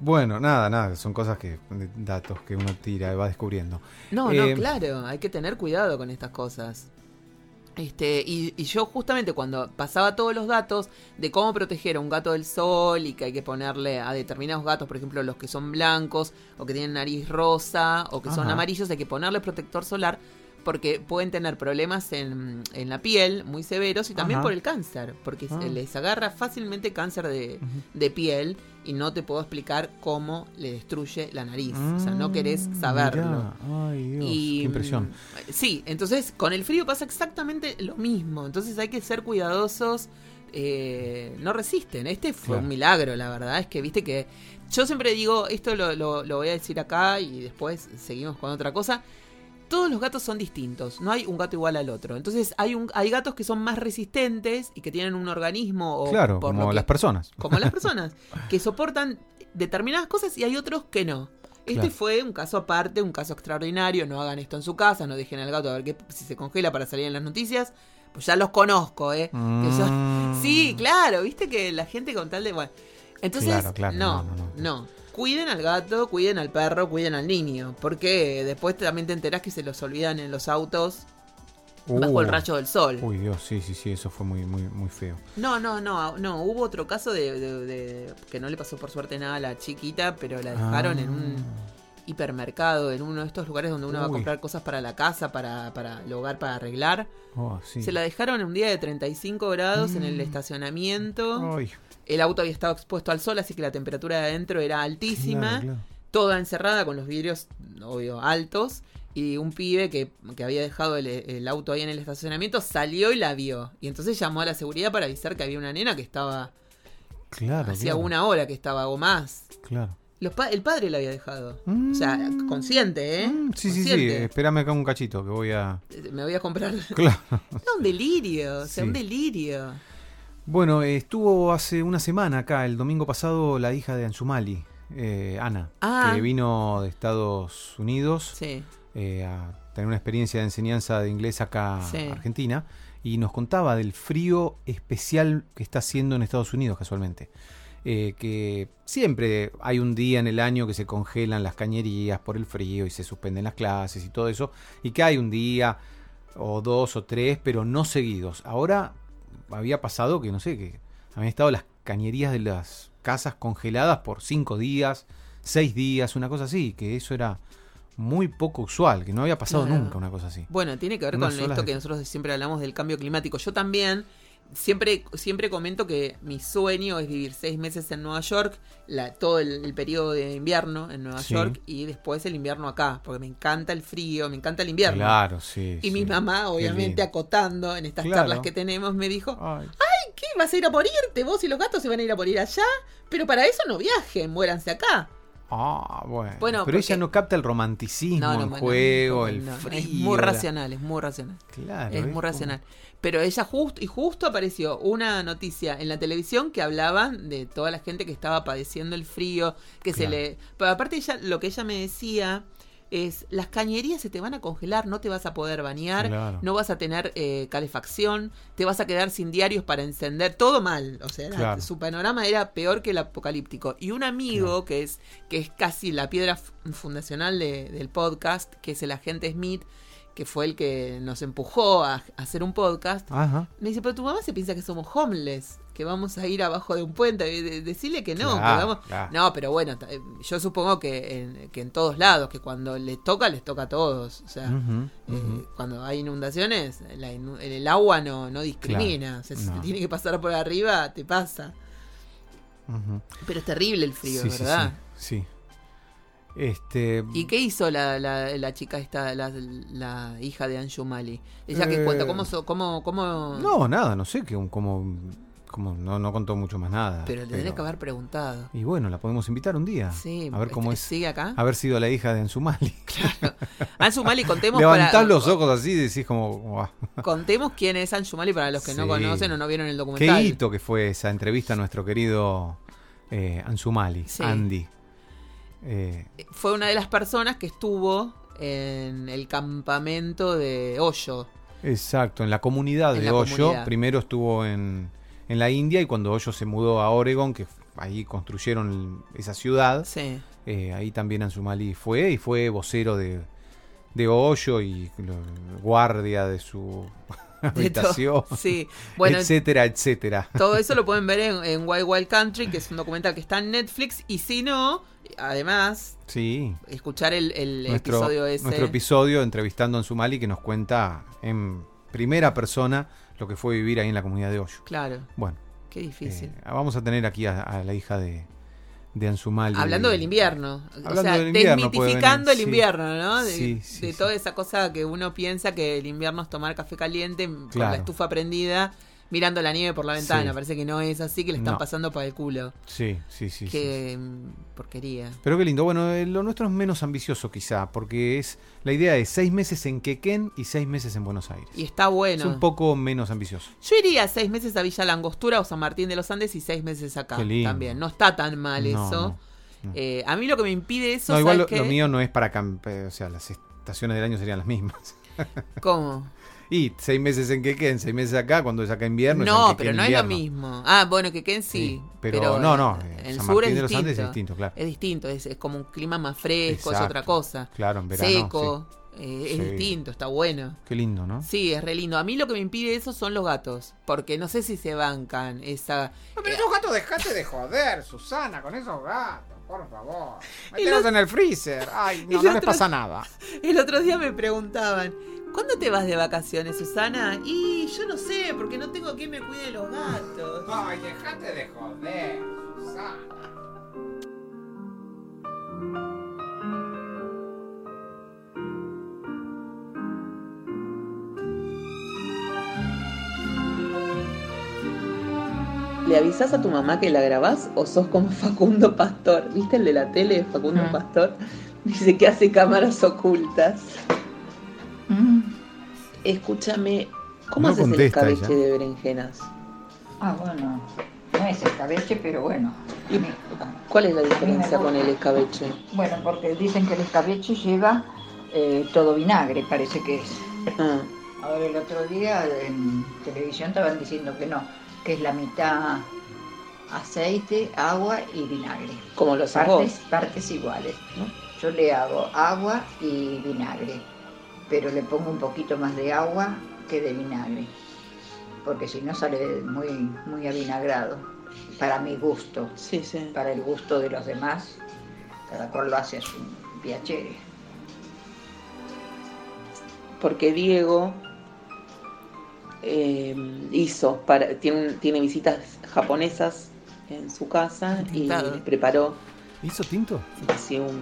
Bueno, nada, nada, son cosas que, datos que uno tira y va descubriendo. No, Eh, no, claro, hay que tener cuidado con estas cosas. Este, y, y yo justamente cuando pasaba todos los datos de cómo proteger a un gato del sol y que hay que ponerle a determinados gatos, por ejemplo los que son blancos o que tienen nariz rosa o que son amarillos, hay que ponerle protector solar porque pueden tener problemas en, en la piel muy severos y también Ajá. por el cáncer, porque Ah. les agarra fácilmente cáncer de, de piel y no te puedo explicar cómo le destruye la nariz. o sea, no querés Mm, saberlo. Ay, Dios, Y, qué impresión. mm, Sí, entonces con el frío pasa exactamente lo mismo. Entonces hay que ser cuidadosos. eh, no resisten. Este fue Claro. un milagro, la verdad. Es que, viste que. Yo siempre digo, esto lo, lo- lo voy a decir acá y después seguimos con otra cosa. Todos los gatos son distintos, no hay un gato igual al otro. Entonces hay un, hay gatos que son más resistentes y que tienen un organismo o claro, por como que- las personas. como las [LAUGHS] personas, que soportan determinadas cosas y hay otros que no. Este Claro. fue un caso aparte, un caso extraordinario. No hagan esto en su casa, no dejen al gato a ver qué, si se congela para salir en las noticias. Pues ya los conozco, ¿eh? Que son- Mm. [LAUGHS] Sí, claro, viste que la gente con tal de. Bueno, entonces, Claro, claro, no, no, no, no, no. Cuiden al gato, cuiden al perro, cuiden al niño. Porque después también te enterás que se los olvidan en los autos bajo el Uh, rayo del sol. Uy, Dios, sí, sí, sí, eso fue muy, muy, muy feo. No, no, no, no. Hubo otro caso de, de- de- que no le pasó por suerte nada a la chiquita, pero la dejaron en un hipermercado, en uno de estos lugares donde uno va a Uy. comprar cosas para la casa, para, para el hogar, para arreglar. Oh, sí. Se la dejaron un día de 35 grados en Mm. el estacionamiento. Ay, El auto había estado expuesto al sol, así que la temperatura de adentro era altísima. claro, claro. Toda encerrada con los vidrios, obvio, altos. Y un pibe que, que había dejado el, el auto ahí en el estacionamiento salió y la vio. Y entonces llamó a la seguridad para avisar que había una nena que estaba. Claro, hacía claro, una hora que estaba o más. Claro. Los pa- el padre la había dejado. O sea, Mm. consciente, ¿eh? Mm, sí, sí, sí, espérame acá un cachito que voy a... Eh, Me voy a comprar. Claro. [LAUGHS] No, un delirio. O sea, Sí. un delirio. Bueno, estuvo hace una semana acá, el domingo pasado, la hija de Anzumali, eh, Ana, Ah. que vino de Estados Unidos Sí. eh, a tener una experiencia de enseñanza de inglés acá Sí. en Argentina y nos contaba del frío especial que está haciendo en Estados Unidos casualmente. Eh, que siempre hay un día en el año que se congelan las cañerías por el frío y se suspenden las clases y todo eso, y que hay un día o dos o tres, pero no seguidos. Ahora había pasado que no sé, que habían estado las cañerías de las casas congeladas por cinco días, seis días, una cosa así, que eso era muy poco usual, que no había pasado nunca una cosa así. Bueno, tiene que ver con esto de- que nosotros siempre hablamos del cambio climático. Yo también siempre, siempre comento que mi sueño es vivir seis meses en Nueva York, la, todo el, el periodo de invierno en Nueva Sí. York y después el invierno acá, porque me encanta el frío, me encanta el invierno. Claro, sí. Y sí. mi mamá, obviamente, acotando en estas Claro. charlas que tenemos, me dijo, Ay, ¿qué? ¿Vas a ir a morirte? Vos y los gatos se van a ir a morir allá, pero para eso no viajen, muéranse acá. Ah, bueno. Bueno, pero ella no capta el romanticismo, No, no, el bueno, juego, no, el no, frío. Es muy la- racional, es muy racional. Claro. es muy como- racional. Pero ella justo, y justo apareció una noticia en la televisión que hablaban de toda la gente que estaba padeciendo el frío, que se le... Pero aparte ella, lo que ella me decía es, las cañerías se te van a congelar, no te vas a poder bañar, Claro. no vas a tener eh, calefacción, te vas a quedar sin diarios para encender, todo mal. O sea, era- Claro. su panorama era peor que el apocalíptico. Y un amigo que es que es casi la piedra fu- fundacional de- del podcast, que es el agente Smith, que fue el que nos empujó a, a hacer un podcast, Ajá. me dice, pero tu mamá se piensa que somos homeless, que vamos a ir abajo de un puente. Y de- Decirle que no, que Claro, vamos- claro. No, pero bueno, eh, yo supongo que en, que en todos lados, que cuando les toca, les toca a todos. O sea, eh, cuando hay inundaciones, la inu- el agua no, no discrimina. Claro, O sea, si no. te tiene que pasar por arriba, te pasa. Pero es terrible el frío, Sí, ¿verdad? sí, sí. Este. ¿Y qué hizo la, la, la chica esta, la, la hija de Anju Mali? Ella que Eh, cuenta, ¿cómo, so- cómo, cómo... No, nada, no sé, que un- como, no, no contó mucho más nada. Pero le tenés que haber preguntado. Y bueno, la podemos invitar un día. Sí, a ver cómo es. ¿Sigue acá? Haber sido la hija de Enzumali. [LAUGHS] Ansu Mali, contemos, Levantás para, los ojos así y decís como, [LAUGHS] contemos quién es Ansu Mali para los que no conocen o no vieron el qué documental. hito que fue esa entrevista a nuestro querido eh, Anzumali, Sí. Andy. Eh, Fue una de las personas que estuvo en el campamento de Hoyo. exacto, en la comunidad En de la Hoyo. comunidad. Primero estuvo en, en la India y cuando Hoyo se mudó a Oregon, que ahí construyeron esa ciudad, Sí. eh, ahí también Anzumali fue y fue vocero de, de Hoyo y lo- guardia de su [LAUGHS] habitación, Sí. Bueno, etcétera, etcétera. todo eso lo [LAUGHS] pueden ver en, en Wild Wild Country, que es un documental que está en Netflix. Y si no, además, Sí, escuchar el, el nuestro, episodio ese. nuestro episodio entrevistando a Anzumali que nos cuenta en primera persona lo que fue vivir ahí en la comunidad de Hoyo. Claro, Bueno, qué difícil. eh, vamos a tener aquí a, a la hija de, de Anzumali. Hablando del invierno. o sea, del invierno puede desmitificando el sí. invierno, ¿no? De, Sí, sí, de sí. toda esa cosa que uno piensa que el invierno es tomar café caliente con la estufa prendida, mirando la nieve por la ventana. Sí. Parece que no es así, que le están No. pasando para el culo. Sí, sí, sí. qué mm, porquería. Pero qué lindo. Bueno, eh, lo nuestro es menos ambicioso quizá, porque es la idea es seis meses en Quequén y seis meses en Buenos Aires. Y está Es bueno. un poco menos ambicioso. Yo iría seis meses a Villa Langostura o San Martín de los Andes y seis meses acá Qué lindo. también. No está tan mal No, eso. no. Eh, a mí lo que me impide eso, No, igual ¿sabes lo, lo qué? mío no es para campe, o sea, las estaciones del año serían las mismas. [LAUGHS] ¿Cómo? Y seis meses en Quequén, seis meses acá, cuando es acá invierno. es en No, pero no es lo mismo. Ah, bueno, que Ken sí. Sí, pero no, no, En eh, el San sur Martín es de los distinto. Andes es distinto, claro. Es distinto, es, es como un clima más fresco, es otra cosa. Claro, en verano. Seco, eh, es Sí. distinto, está bueno. sí. Qué lindo, ¿no? Sí, es re lindo. A mí lo que me impide eso son los gatos. Porque no sé si se bancan esa. Pero esos gatos dejate de joder, Susana, con esos gatos, por favor. [LAUGHS] Mételos los- en el freezer. Ay, [LAUGHS] no, no les pasa nada. [LAUGHS] El otro día me preguntaban, ¿cuándo te vas de vacaciones, Susana? Y yo no sé, porque no tengo quien me cuide los gatos. Ay, dejate de joder, Susana. ¿Le avisás a tu mamá que la grabás o sos como [LAUGHS] Facundo Pastor? ¿Viste el de la tele, Facundo Mm. Pastor? Dice que hace cámaras ocultas. Mm. Escúchame, ¿cómo No haces el escabeche de berenjenas? Ah, bueno, no es escabeche, pero bueno. ¿Y Mi- ¿Cuál es la diferencia con el escabeche? Bueno, porque dicen que el escabeche lleva eh, todo vinagre, parece que es. Ah, Ahora el otro día en televisión estaban diciendo que no, que es la mitad aceite, agua y vinagre. como los Partes, partes iguales. ¿no? Yo le hago agua y vinagre, pero le pongo un poquito más de agua que de vinagre, porque si no sale muy, muy avinagrado, para mi gusto. Sí, sí. Para el gusto de los demás, cada cual lo hace a su piacere. Porque Diego eh, hizo, para, tiene, un- tiene visitas japonesas en su casa y les preparó ¿Hizo tinto? así un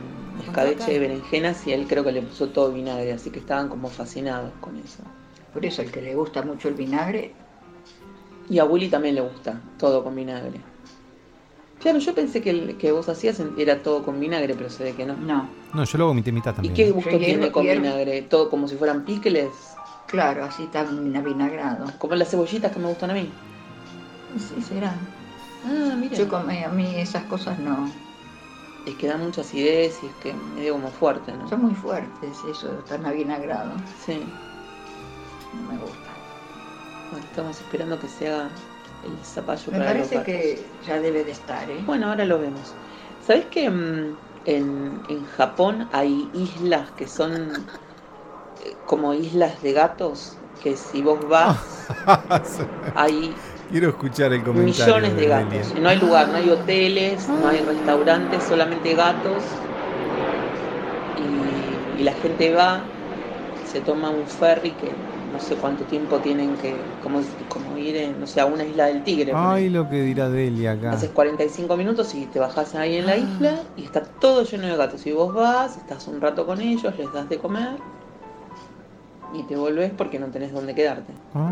escabeche de berenjenas y él creo que le puso todo vinagre, así que estaban como fascinados con eso. Por eso el que le gusta mucho el vinagre, Y a Willy también le gusta todo con vinagre. Claro, yo pensé que el que vos hacías era todo con vinagre, pero se ve que no. no. No, yo lo hago mitad y mitad ¿Y también. qué gusto tiene con vinagre? Todo como si fueran pickles, Claro, así tan avinagrado. como las cebollitas que me gustan a mí. Sí, será. Ah, mira. Yo come- a mí esas cosas no. Es que da mucha acidez y es que medio como fuerte, ¿no? Son muy fuertes, eso, tan avinagrado. Sí. No me gusta. Bueno, estamos esperando que se haga el zapallo Me para parece que ya debe de estar, ¿eh? Bueno, ahora lo vemos. ¿Sabes que mm, en, en Japón hay islas que son eh, como islas de gatos? Que si vos vas, [LAUGHS] hay Quiero escuchar el comentario. millones de gatos. No hay lugar, no hay hoteles, no hay restaurantes, solamente gatos. Y, y la gente va, se toma un ferry que no sé cuánto tiempo tienen que, como, como ir, en, no sé, a una isla del tigre. Ay, lo que dirá Delia acá. Haces 45 minutos y te bajás ahí en la isla y está todo lleno de gatos. Y vos vas, estás un rato con ellos, les das de comer y te volvés porque no tenés dónde quedarte. Ah.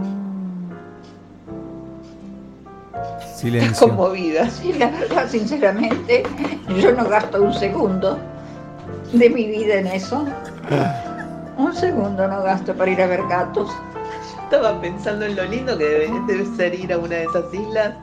Silencio. conmovida. [LAUGHS] Sí, la verdad, sinceramente, yo no gasto un segundo de mi vida en eso. Un segundo no gasto para ir a ver gatos. Estaba pensando en lo lindo que debe, debe ser ir a una de esas islas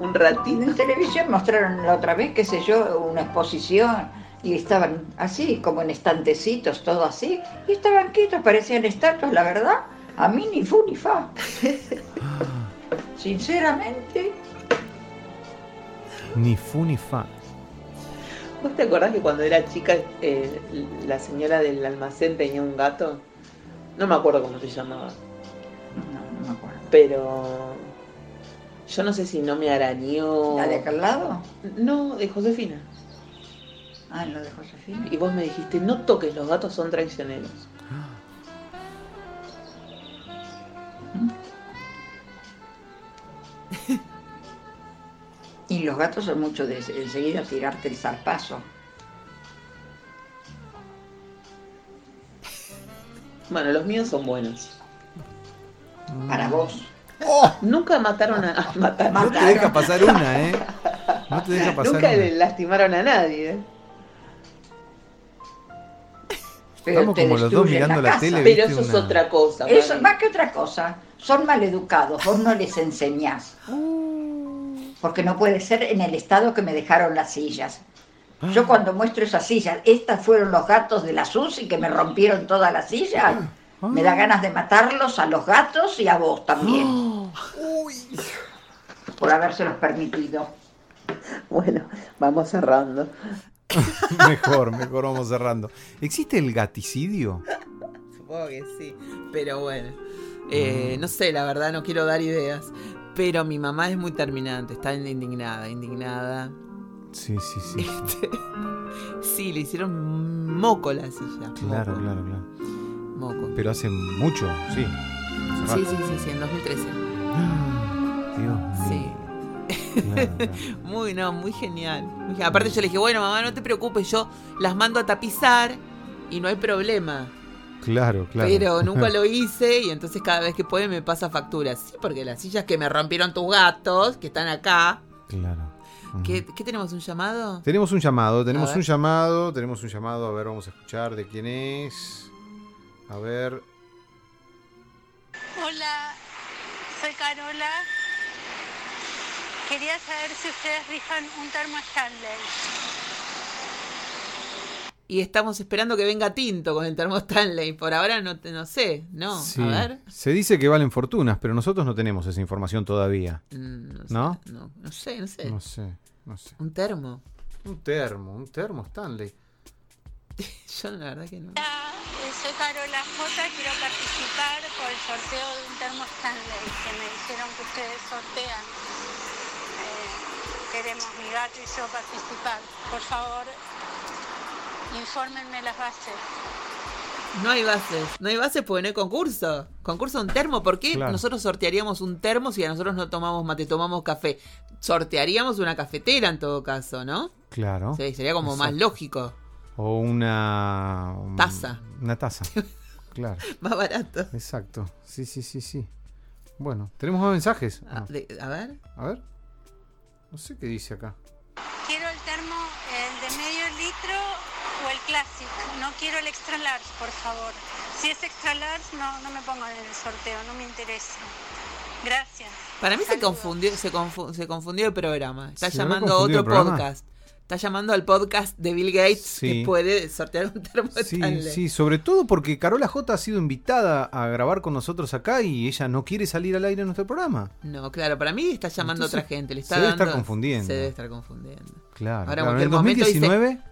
un ratito. en televisión mostraron la otra vez, qué sé yo, una exposición y estaban así, como en estantecitos, todo así, y estaban quietos, parecían estatuas, la verdad. A mí ni fu ni fa. [LAUGHS] Sinceramente, Ni fu ni fa. ¿Vos te acordás que cuando era chica eh, la señora del almacén tenía un gato? No me acuerdo cómo se llamaba. no, no me acuerdo. Pero yo no sé si no me arañó. ¿La de acá al lado? No, de Josefina. Ah, lo de Josefina. Y vos me dijiste, no toques, los gatos son traicioneros. Y los gatos son mucho de enseguida tirarte el zarpazo. Bueno, los míos son buenos. Para vos. Nunca mataron a... a matar. No te deja pasar una, ¿eh? No te deja pasar Nunca una. le lastimaron a nadie. ¿eh? Pero Estamos como los dos mirando la tele. Pero eso es otra cosa. Eso, más que otra cosa, son maleducados, vos no les enseñás. Porque no puede ser en el estado que me dejaron las sillas. Yo cuando muestro esas sillas, estas fueron los gatos de la SUSI que me rompieron todas las sillas. Me da ganas de matarlos a los gatos y a vos también. [GASPS] Por habérselos permitido. Bueno, vamos cerrando. [LAUGHS] Mejor, mejor vamos cerrando. ¿Existe el gaticidio? Supongo que sí. Pero bueno. Eh, no sé, la verdad, no quiero dar ideas. Pero mi mamá es muy terminante. Está indignada, indignada. Sí, sí, sí. Este, [LAUGHS] sí, le hicieron moco la silla. Claro, moco, claro, claro. Moco. Pero hace mucho, sí. Hace Sí, sí, sí, sí, en 2013. [GASPS] Dios Sí. mío. [LAUGHS] Muy, no, muy genial. Muy Aparte yo le dije, bueno, mamá, no te preocupes, yo las mando a tapizar y no hay problema. Claro, claro. Pero nunca [LAUGHS] lo hice y entonces cada vez que puede me pasa facturas. Sí, porque las sillas que me rompieron tus gatos, que están acá. Claro. ¿Qué, qué tenemos? ¿Un llamado? Tenemos un llamado, tenemos un llamado, tenemos un llamado. A ver, vamos a escuchar de quién es. A ver. Hola, soy Carola. Quería saber si ustedes rifan un termo Stanley. Y estamos esperando que venga Tinto con el termo Stanley. Por ahora no, te- no sé, ¿no? Sí. A ver. Se dice que valen fortunas, pero nosotros no tenemos esa información todavía. Mm, No, sé, ¿No? no, no sé, no sé. No sé, no sé. Un termo. Un termo, un termo Stanley. [LAUGHS] Yo la verdad que no. Hola, eh, soy Carola J. Quiero participar por el sorteo de un termo Stanley que me dijeron que ustedes sortean. Queremos mi gato y yo participar. Por favor, infórmenme las bases. No hay bases. No hay bases porque no hay concurso. Concurso un termo. ¿Por qué Claro. nosotros sortearíamos un termo si a nosotros no tomamos mate, tomamos café? Sortearíamos una cafetera en todo caso, ¿no? Claro. Sí, sería como más lógico. O una... un- Taza. Una taza. [LAUGHS] Claro. Más barato. Exacto. Sí, sí, sí, sí. Bueno, ¿tenemos más mensajes? A, No. de- a ver. A ver. No sé qué dice acá. Quiero el termo, el de medio litro o el Classic. No quiero el extra large, por favor. Si es extra large, no, no me pongan en el sorteo, no me interesa. Gracias. Para mí se confundió, se, confu- se confundió el programa. Está ¿Se habrá llamando a otro podcast. Está llamando al podcast de Bill Gates Sí. que puede sortear un termo Sí, Stanley. sí, sobre todo porque Carola J ha sido invitada a grabar con nosotros acá y ella no quiere salir al aire en nuestro programa. No, claro, para mí está llamando a otra gente. Le está se debe dando- estar confundiendo. Se debe estar confundiendo. Claro. Ahora, en claro. En el momento dice- 2019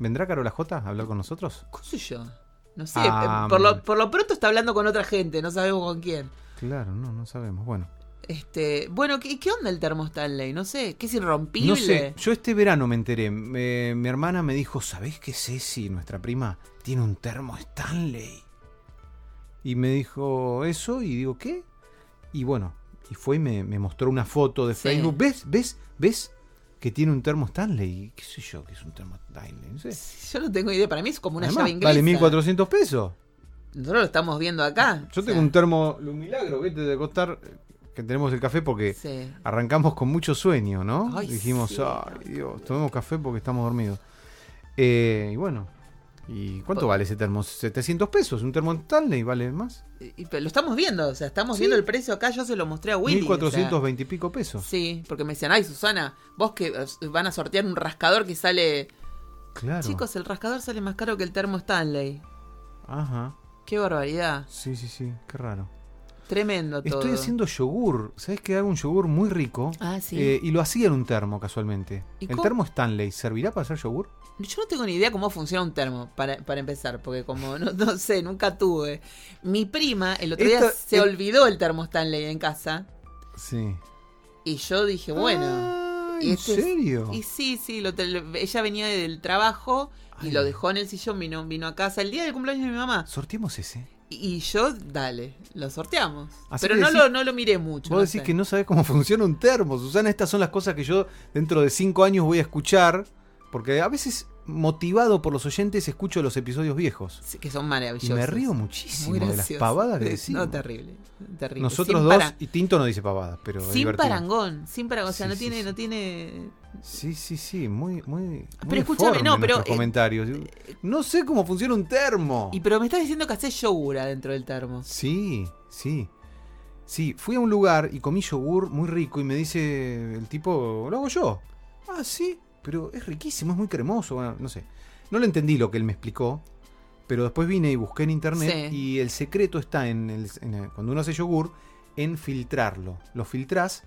vendrá Carola J a hablar con nosotros. ¿Qué sé yo? No sé, Ah, eh, por, mm. lo, por lo pronto está hablando con otra gente, no sabemos con quién. Claro, no, no sabemos. Bueno, Este, bueno, ¿qué, qué onda el termo Stanley? No sé, ¿qué es irrompible? no sé. Yo este verano me enteré. Mi hermana me dijo, ¿sabés que Ceci, nuestra prima, tiene un termo Stanley? Y me dijo eso y digo, ¿qué? Y bueno, y fue y me, me mostró una foto de Sí. Facebook. ¿Ves? ¿Ves? ¿Ves? Que tiene un termo Stanley. ¿Qué sé yo que es un termo Stanley? No sé. Yo no tengo idea, para mí es como una Además, llave inglesa. vale 1400 pesos. Nosotros lo estamos viendo acá. Yo tengo sea, un termo Lumilagro, que te de costar que tenemos el café porque Sí. arrancamos con mucho sueño, ¿no? Ay, Dijimos, sí. ay Dios, tomemos café porque estamos dormidos. Eh, y bueno, ¿y cuánto vale ese termo? 700 pesos, un termo Stanley vale más. Y- lo estamos viendo, o sea, estamos Sí. viendo el precio acá, yo se lo mostré a Willy. o sea, 1420 y pico pesos. Sí, porque me decían, ay Susana, vos que eh, van a sortear un rascador que sale... Claro. Chicos, el rascador sale más caro que el termo Stanley. Ajá. Qué barbaridad. Sí, sí, sí, qué raro. Tremendo todo. Estoy haciendo yogur. ¿Sabes que hago un yogur muy rico? Ah, sí. Eh, y lo hacía en un termo casualmente. ¿Y ¿El cómo? termo Stanley servirá para hacer yogur? Yo no tengo ni idea cómo funciona un termo, para, para empezar, porque como no, no sé, nunca tuve. Mi prima el otro día se el- olvidó el termo Stanley en casa Sí. y yo dije, bueno. Ah, ¿En este es- serio? Y sí, sí, lo te- lo- ella venía del trabajo y Ay. lo dejó en el sillón, vino, vino a casa el día del cumpleaños de mi mamá. Sorteemos ese. Y, yo, dale, lo sorteamos. Así Pero no, decís- lo, no lo miré mucho. Vos no decís sé. que no sabés cómo [LAUGHS] funciona un termo. Susana, estas son las cosas que yo dentro de cinco años voy a escuchar. Porque a veces, motivado por los oyentes, escucho los episodios viejos. Sí, que son maravillosos. Y me río muchísimo de las pavadas que [LAUGHS] decimos. No, terrible. terrible. Nosotros Sin dos, para- y Tinto no dice pavadas, pero sin parangón, sin parangón. O sea, Sí, no sí, tiene, no tiene. Sí, sí, sí, muy, muy. muy Pero escúchame, no, pero, eh, comentarios. No sé cómo funciona un termo. Y pero me estás diciendo que haces yogur adentro del termo. Sí, sí. Sí, fui a un lugar y comí yogur muy rico y me dice el tipo, lo hago yo. Ah, sí, pero es riquísimo, es muy cremoso. Bueno, no sé. No lo entendí lo que él me explicó, pero después vine y busqué en internet Sí. y el secreto está en, el, en el- cuando uno hace yogur, en filtrarlo. Lo filtrás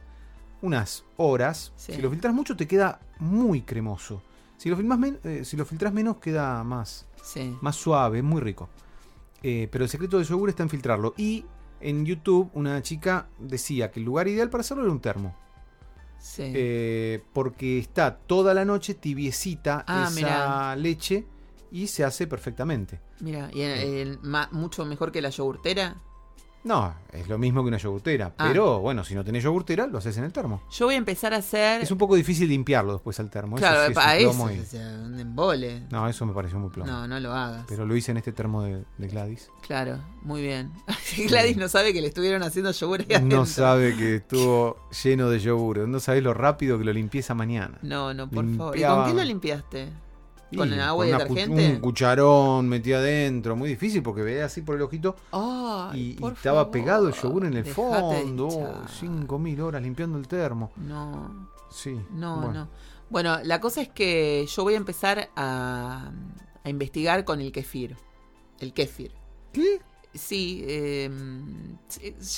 unas horas. Sí. Si lo filtras mucho te queda muy cremoso. Si lo, filmas eh, si lo filtras menos queda más, Sí. más suave, muy rico. Eh, pero el secreto del yogur está en filtrarlo. Y en YouTube una chica decía que el lugar ideal para hacerlo era un termo. Sí. Eh, porque está toda la noche tibiecita Ah, esa mirá. leche y se hace perfectamente. Mira, y el- el ma- mucho mejor que la yogurtera. No, es lo mismo que una yogurtera. Ah. Pero bueno, si no tenés yogurtera, lo haces en el termo. Yo voy a empezar a hacer. Es un poco difícil limpiarlo después al termo. claro, eso sí es para un eso. plomo y- O sea, un embole. No, eso me pareció muy plomo. No, no lo hagas. Pero lo hice en este termo de, de Gladys. Claro, muy bien. [LAUGHS] Gladys no sabe que le estuvieron haciendo yogur ahí adentro. No sabe que [LAUGHS] estuvo lleno de yogur. No sabe lo rápido que lo limpié esa mañana. No, no, por favor. ¿Y con qué lo limpiaste? Con el agua y detergente. Un cucharón metido adentro, muy difícil porque veía así por el ojito Ay, y, estaba favor, pegado el yogur en el fondo. hinchar. 5000 horas limpiando el termo. No, Sí. no, bueno. no. Bueno, la cosa es que yo voy a empezar a, a investigar con el kefir. El kefir. ¿Qué? Sí, eh,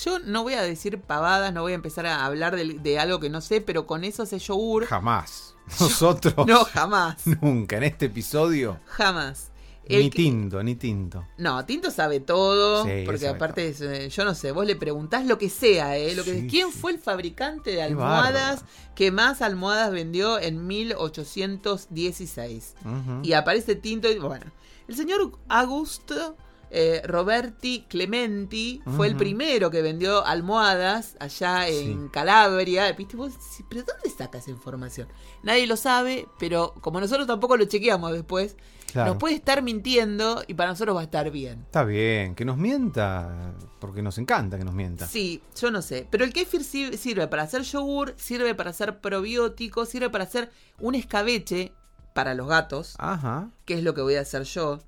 yo no voy a decir pavadas, no voy a empezar a hablar de, de algo que no sé, pero con eso hace yogur. Jamás. [LAUGHS] Nosotros No, jamás. nunca en este episodio Jamás. El ni que- tinto, ni tinto. No, Tinto sabe todo, Sí, porque aparte, es, eh, yo no sé, vos le preguntás lo que sea, ¿eh? Lo que, Sí, ¿Quién sí. fue el fabricante de almohadas que más almohadas vendió en 1816? Ujú. Y aparece Tinto y bueno, el señor Augusto eh, Roberti Clementi fue el primero que vendió almohadas allá en Sí. Calabria. ¿Viste? Vos ¿Pero dónde saca esa información? Nadie lo sabe, pero como nosotros tampoco lo chequeamos después, Claro. nos puede estar mintiendo y para nosotros va a estar bien. Está bien, que nos mienta, porque nos encanta que nos mienta. Sí, yo no sé. Pero el kéfir sir- sirve para hacer yogur, sirve para hacer probióticos, sirve para hacer un escabeche para los gatos, Ajá. que es lo que voy a hacer yo.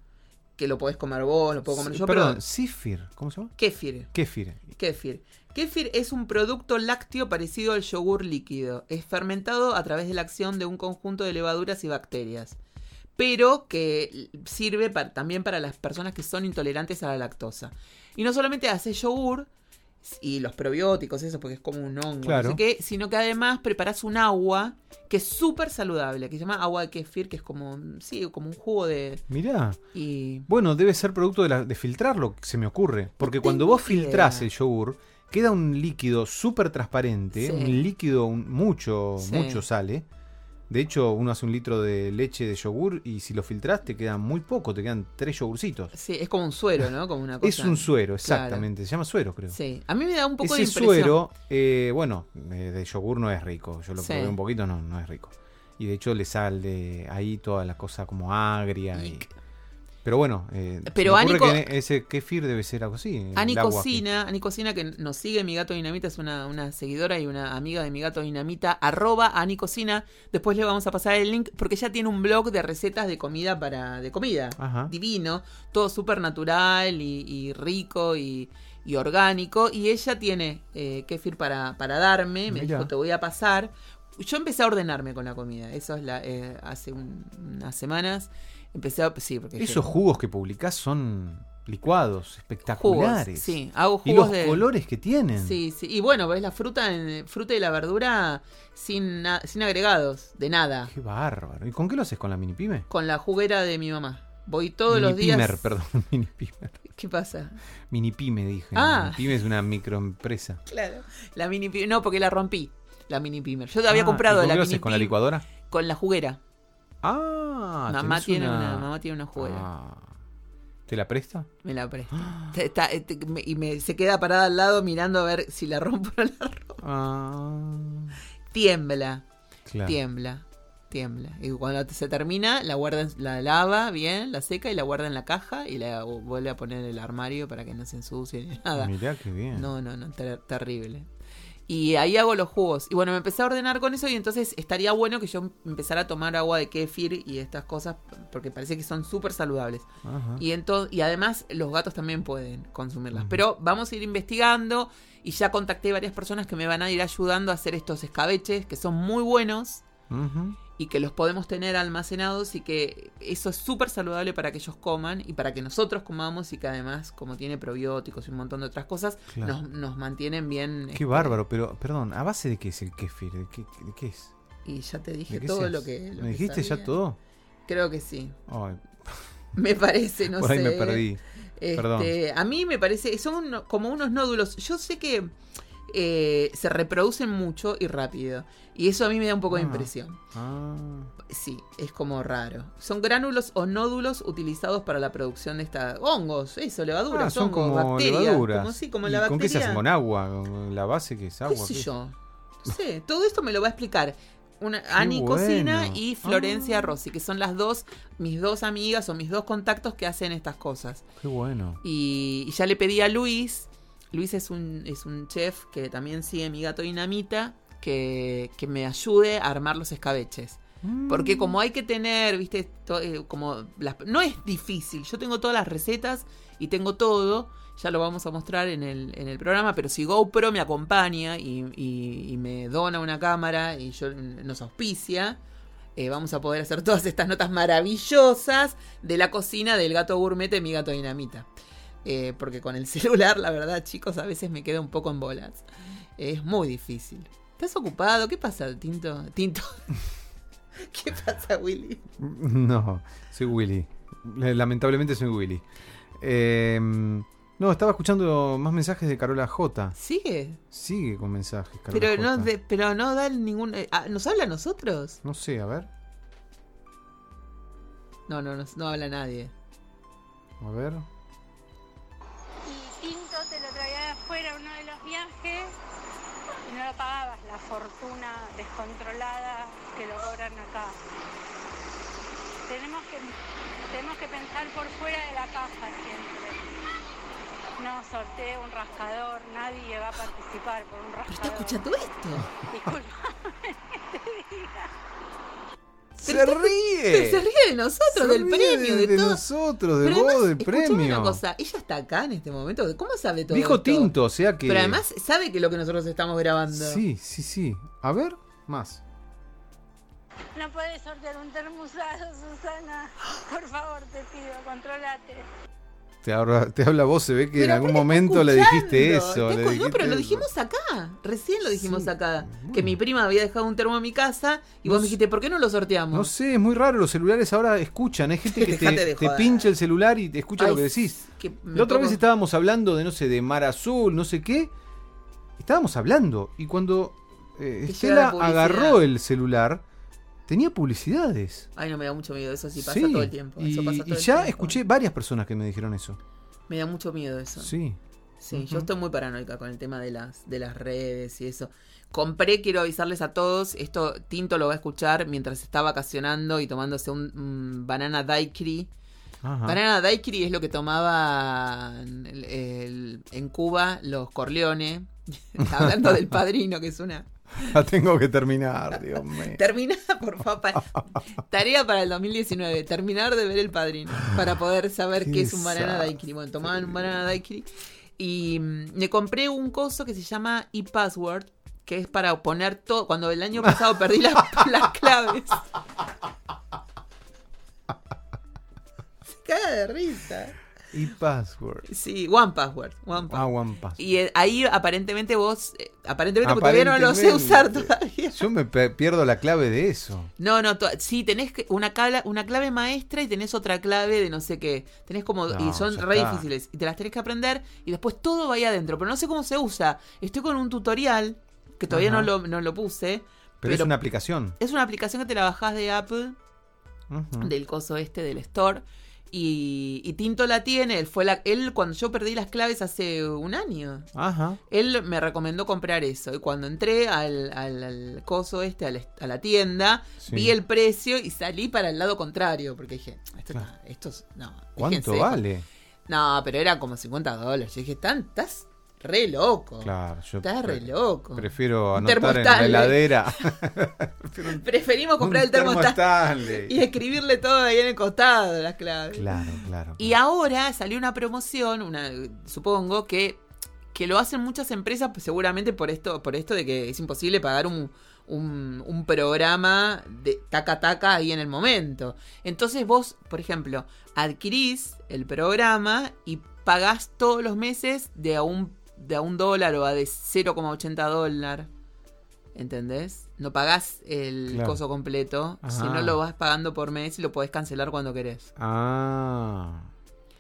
Que lo podés comer vos, lo puedo comer Sí, yo, Perdón, pero. Sifir, ¿cómo se llama? Kéfir. Kéfir. Kéfir. Kéfir es un producto lácteo parecido al yogur líquido. Es fermentado a través de la acción de un conjunto de levaduras y bacterias. Pero que sirve para- también para las personas que son intolerantes a la lactosa. Y no solamente hace yogur y los probióticos, eso, porque es como un hongo, Claro. no sé qué, sino que además preparas un agua que es súper saludable, que se llama agua de kéfir, que es como, sí, como un jugo de... Mirá. Y Bueno, debe ser producto de, la- de filtrarlo, se me ocurre. Porque cuando vos filtrás idea. el yogur, queda un líquido súper transparente, Sí. un líquido un- mucho, Sí. mucho sale. De hecho, uno hace un litro de leche de yogur y si lo filtrás te queda muy poco, te quedan tres yogurcitos. sí, es como un suero, ¿no? Como una cosa... Es un suero, Claro. exactamente. Se llama suero, creo. Sí, a mí me da un poco Ese de impresión. suero, eh, bueno, eh, de yogur no es rico. Yo lo Sí. probé un poquito, no, no es rico. Y de hecho le sale ahí toda la cosa como agria. Y... Pero bueno, eh, Pero Ani que ese kefir debe ser algo así. Ani Cocina, Ani Cocina que nos sigue Mi Gato Dinamita, es una, una seguidora y una amiga de Mi Gato Dinamita, arroba Ani Cocina. Después le vamos a pasar el link porque ella tiene un blog de recetas de comida para de comida. Ajá. Divino, todo súper natural y, y rico y, y orgánico. Y ella tiene eh, kefir para, para darme, me Mirá. dijo te voy a pasar. Yo empecé a ordenarme con la comida, eso es la, eh, hace un- unas semanas. Empecé a... Sí, porque Esos yo- jugos que publicás son licuados, jugos, espectaculares. sí, hago Y jugos los de... colores que tienen. Sí, sí. Y bueno, ves la fruta, en, fruta y la verdura sin, sin agregados, de nada. Qué bárbaro. ¿Y con qué lo haces? ¿Con la mini pyme? Con la juguera de mi mamá. Voy todos los días. Pimer, [LAUGHS] perdón, mini pimer. ¿Qué pasa? Mini pyme dije. Ah. Mini pyme es una microempresa. Claro. La mini pi- No, porque la rompí. La mini pimer. Yo había Ah, comprado ¿y con la qué lo mini haces? ¿Con la licuadora? Con la juguera. Ah, mamá, tiene una... mamá tiene una juguera. Ah. ¿Te la presta? Me la presta. [GASPS] Está- eh, me- y me, se queda parada al lado mirando a ver si la rompo o no la rompo. Ah, Tiembla. claro. Tiembla, tiembla. Y cuando se termina, la guarda, la lava bien, la seca y la guarda en la caja y la vuelve a poner en el armario para que no se ensucie ni nada. Mirá qué bien. No, no, no, ter- terrible. Y ahí hago los jugos. Y bueno, me empecé a ordenar con eso y entonces estaría bueno que yo empezara a tomar agua de kéfir y estas cosas porque parece que son súper saludables. Ajá. Y, y además los gatos también pueden consumirlas. Pero vamos a ir investigando y ya contacté varias personas que me van a ir ayudando a hacer estos escabeches que son muy buenos Ujú. Y que los podemos tener almacenados y que eso es súper saludable para que ellos coman y para que nosotros comamos y que además como tiene probióticos y un montón de otras cosas Claro. nos, nos mantienen bien. Qué este, bárbaro, pero perdón, ¿a base de qué es el kefir? ¿De qué, de qué es? Y ya te dije ¿De qué todo lo que... lo ¿Me que dijiste ya todo? Creo que sí. Ay, [LAUGHS] Me parece, no [LAUGHS] por sé. ahí me perdí. Perdón. Este, a mí me parece, son como unos nódulos. Yo sé que eh, se reproducen mucho y rápido. Y eso a mí me da un poco de Ah. impresión. Ah, Sí, es como raro. Son gránulos o nódulos utilizados para la producción de estas hongos, eso, levaduras, Ah, son hongos, como bacterias. levaduras. Como, sí, como ¿Y la ¿Con qué se hacen? ¿Con agua? ¿Con la base que es agua? ¿Qué sé ¿Qué? yo? No sé, todo esto me lo va a explicar. Una, Ani bueno. Cocina y Florencia Ah. Rossi, que son las dos, mis dos amigas o mis dos contactos que hacen estas cosas. Qué bueno. Y, y ya le pedí a Luis. Luis es un, es un chef que también sigue mi gato dinamita. Que, que me ayude a armar los escabeches. Porque como hay que tener, viste, to- eh, como las- no es difícil. Yo tengo todas las recetas y tengo todo. Ya lo vamos a mostrar en el, en el programa, pero si GoPro me acompaña y, y- y me dona una cámara y yo nos auspicia, eh, vamos a poder hacer todas estas notas maravillosas de la cocina del gato gourmet de mi gato dinamita. Eh, porque con el [LAUGHS] celular, la verdad, chicos, a veces me quedo un poco en bolas. Es muy difícil. ¿Estás ocupado? ¿Qué pasa, Tinto? Tinto. [LAUGHS] ¿Qué pasa, Willy? No, soy Willy. Eh, Lamentablemente soy Willy. Eh, no, estaba escuchando más mensajes de Carola J. ¿Sigue? Sigue con mensajes, Carola Pero no, J. de- pero no da ningún... eh, ah, ¿Nos habla a nosotros? No sé, a ver. No, no, no, no habla nadie. A ver. No lo pagabas la fortuna descontrolada que lo cobran acá. Tenemos que, tenemos que pensar por fuera de la caja siempre. No sorteé un rascador, nadie va a participar por un ¿Pero está rascador. escuchando esto? Disculpame [LAUGHS] que te diga. ¡Se Pero ríe! se ríe de nosotros, Se del ríe premio, de, todo. nosotros, de Pero vos, además, del premio. una cosa, ella está acá en este momento. ¿Cómo sabe todo Dijo esto? Tinto, o sea que. Pero además sabe que lo que nosotros estamos grabando. Sí, sí, sí. A ver, más. No puedes sortear un termosado, Susana. Por favor, te pido, controlate. Te habla, te habla vos, se ve que en algún momento le dijiste eso. le no, pero lo dijimos acá. Recién lo dijimos Sí, acá. bueno. Que mi prima había dejado un termo en mi casa y No vos me dijiste, ¿por qué no lo sorteamos? No sé, es muy raro. Los celulares ahora escuchan. Hay gente que [LAUGHS] te, pincha el celular y te escucha Ay, lo que decís. que La otra pongo- vez estábamos hablando de, no sé, de Mar Azul, no sé qué. Estábamos hablando. Y cuando eh, Te Estela agarró el celular, tenía publicidades. Ay, no me da mucho miedo. Eso sí pasa Sí, todo el tiempo. Y, eso pasa y todo el ya escuché varias personas que me dijeron eso. Me da mucho miedo eso. Sí, Sí. yo estoy muy paranoica con el tema de las, de las redes y eso. Compré, quiero avisarles a todos, esto Tinto lo va a escuchar mientras está vacacionando y tomándose un, banana daiquiri. Ajá. Banana daiquiri es lo que tomaban el- el- en Cuba los Corleone. [LAUGHS] Hablando del padrino, que es una... [LAUGHS] La tengo que terminar, Dios mío. [LAUGHS] Termina, por favor. Tarea para el 2019. Terminar de ver el padrino. Para poder saber Qué qué es un banana daiquiri. Bueno, tomaban un banana daiquiri. Y mm, me compré un coso que se llama ePassword. Que es para poner todo. Cuando el año pasado perdí las, [LAUGHS] las claves. Se caga de risa. Y password. Sí, One Password. One Ah. One Password. Y eh, ahí aparentemente vos. eh, aparentemente, porque todavía no lo sé usar todavía. Yo me pierdo la clave de eso. No, no, sí, tenés una, cala- una clave maestra y tenés otra clave de no sé qué. Tenés como. No, y son re está. difíciles. Y te las tenés que aprender y después todo va ahí adentro. Pero no sé cómo se usa. Estoy con un tutorial que todavía no lo, no lo puse. Pero, es una aplicación. es una aplicación que te la bajás de Apple, del coso este, del store. Y, y Tinto la tiene. Él fue la, él cuando yo perdí las claves hace un año. Ajá. Él me recomendó comprar eso. Y cuando entré al, al, al coso este, al est- a la tienda, Sí. vi el precio y salí para el lado contrario. Porque dije, esto, Claro. no, esto es- no. ¿Cuánto déjense. vale? No, pero era como 50 dólares. Yo dije, "Tan- estás re loco. Claro, yo Estás re loco. prefiero anotar en la heladera. [LAUGHS] Preferimos comprar el termostanley. y escribirle todo ahí en el costado las claves. Claro, claro. Y ahora salió una promoción, una, supongo que, que lo hacen muchas empresas, pues, seguramente por esto, por esto de que es imposible pagar un, un, un programa de taca taca ahí en el momento. Entonces vos, por ejemplo, adquirís el programa y pagás todos los meses de a un, de a un dólar o a de 0,80 dólar. ¿Entendés? No pagás el Claro. coso completo, Ajá. sino lo vas pagando por mes y lo podés cancelar cuando querés. Ah.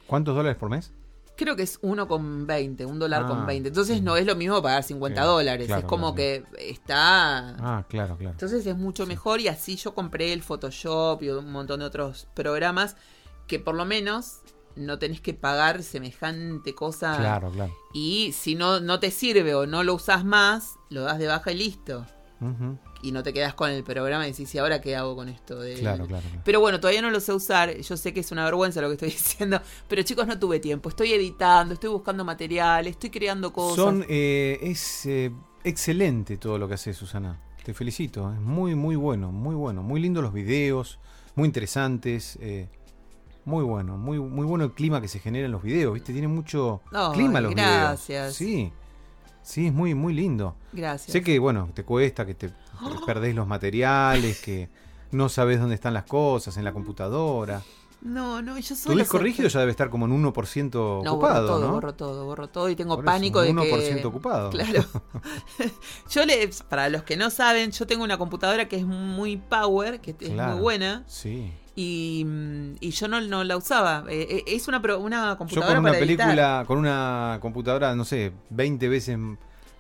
¿Cuántos dólares por mes? Creo que es 1,20, un dólar Ah. con 20. Entonces no es lo mismo pagar 50 Sí, dólares. claro, es como claro. que está... Ah, claro, claro. Entonces es mucho mejor y así yo compré el Photoshop y un montón de otros programas que por lo menos no tenés que pagar semejante cosa. Claro, claro. Y si no, no te sirve o no lo usas más, lo das de baja y listo. Y no te quedas con el programa y decís, ¿y ahora qué hago con esto? De... Claro, claro, claro. Pero bueno, todavía no lo sé usar. Yo sé que es una vergüenza lo que estoy [LAUGHS] diciendo. Pero chicos, no tuve tiempo. Estoy editando, estoy buscando material, estoy creando cosas. Son, eh, es eh, excelente todo lo que hace Susana. Te te felicito. Es muy, muy bueno, muy bueno. Muy lindo los videos, muy interesantes. eh, muy bueno, muy, muy bueno el clima que se genera en los videos, ¿viste? Tiene mucho clima los gracias. videos. Sí, sí, es muy, muy lindo. Gracias. Sé que, bueno, te cuesta, que te [GASPS] perdés los materiales, que no sabes dónde están las cosas en la computadora. No, no, yo soy Tu disco rígido ya debe estar como en 1% No, ocupado, borro todo, ¿no? borro todo, borro todo y tengo Por eso, pánico de un que 1% ocupado. [LAUGHS] Claro. [LAUGHS] yo le para los que no saben, yo tengo una computadora que es muy power, que es muy buena Sí. Y, mm, y yo no, no la usaba. Eh, eh, es una una Yo computadora con una para editar. película, con una computadora, no sé, 20 veces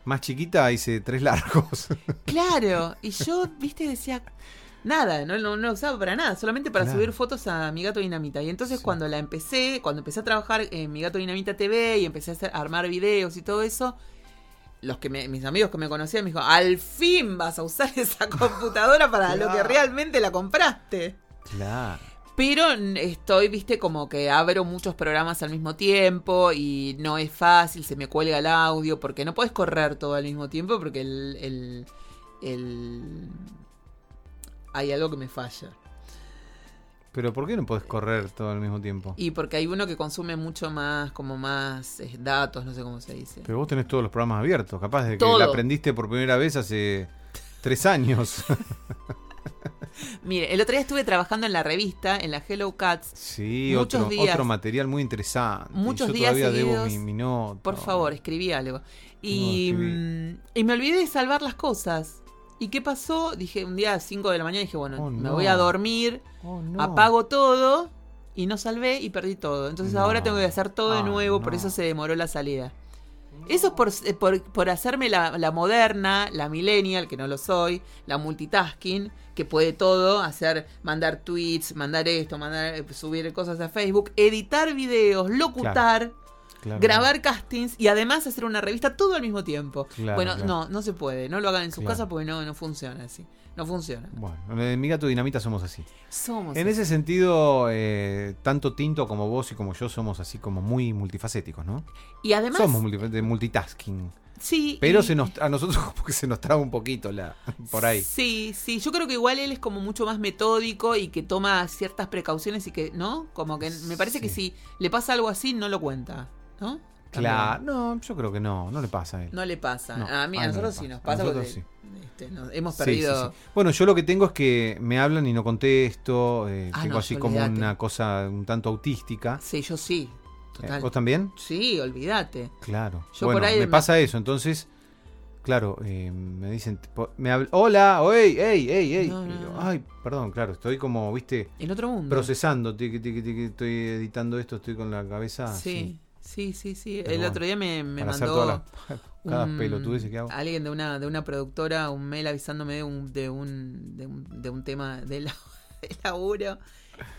más chiquita, hice tres [LAUGHS] largos. Claro, y yo, viste, decía nada, no, no, no la usaba para nada, solamente para Claro. subir fotos a Mi Gato Dinamita. Y entonces Sí. cuando la empecé, cuando empecé a trabajar en Mi Gato Dinamita TV y empecé a, hacer- a armar videos y todo eso, los que me- mis amigos que me conocían me dijo, al fin vas a usar [LAUGHS] esa computadora para lo que realmente la compraste. Claro. Pero estoy, viste, como que abro muchos programas al mismo tiempo y no es fácil, se me cuelga el audio, porque no puedes correr todo al mismo tiempo porque el, el, el- hay algo que me falla. Pero ¿por qué no podés correr todo al mismo tiempo? Y porque hay uno que consume mucho más, como más eh, datos, no sé cómo se dice. Pero vos tenés todos los programas abiertos, capaz de que Todo. la aprendiste por primera vez hace tres años. [LAUGHS] [LAUGHS] Mire, el otro día estuve trabajando en la revista, en la Hello Cats. sí, Muchos otro, días. otro material muy interesante. Muchos Yo días todavía debo mi, mi nota. Por favor, escribí algo. Y, No, escribí. mm, y me olvidé de salvar las cosas. ¿Y qué pasó? Dije un día a 5 de la mañana, dije, bueno, Oh, me voy a dormir, Oh, no. apago todo y no salvé y perdí todo. Entonces No. ahora tengo que hacer todo de Ah, nuevo, por eso se demoró la salida. Eso es por, eh, por, por hacerme la, la moderna, la millennial, que no lo soy, la multitasking, que puede todo, hacer, mandar tweets, mandar esto, mandar, eh, subir cosas a Facebook, editar videos, locutar. Grabar castings y además hacer una revista todo al mismo tiempo. Claro, bueno, claro. no, no se puede, no lo hagan en sus casas porque no, no funciona así. No funciona. Bueno, en mi gato dinamita somos así. Somos En así. ese sentido, eh, tanto Tinto como vos y como yo somos así como muy multifacéticos, ¿no? Y además, somos multi- de multitasking. Sí. Pero y- se nos, a nosotros [LAUGHS] como que se nos traba un poquito la, [LAUGHS] por ahí. Sí, sí, yo creo que igual él es como mucho más metódico y que toma ciertas precauciones y que, ¿no? Como que me parece que si le pasa algo así, no lo cuenta, ¿no? Claro, no, yo creo que no, no le pasa a él. No le pasa. No, a mí, a a él no nosotros sí nos pasa. Porque este, nos- hemos perdido. sí, sí. Bueno, yo lo que tengo es que me hablan y no contesto. eh, Ah, tengo no, así como una cosa un tanto autística. Sí, yo sí. Total. ¿Vos también? Sí, olvídate. Claro. Yo bueno, por ahí me pasa eso. Entonces, claro, eh, me dicen, me habl- hola, ey, ey, ey, ey. No, no. Ay, perdón, claro, estoy como, viste, En otro mundo. procesando. estoy editando esto, estoy con la cabeza. sí, sí, sí, sí. El bueno, otro día me, me mandó [LAUGHS] cada un- pelotudeces que hago. alguien de una de una productora un mail avisándome de un de un, de un, de un tema de, la, [LAUGHS] de laburo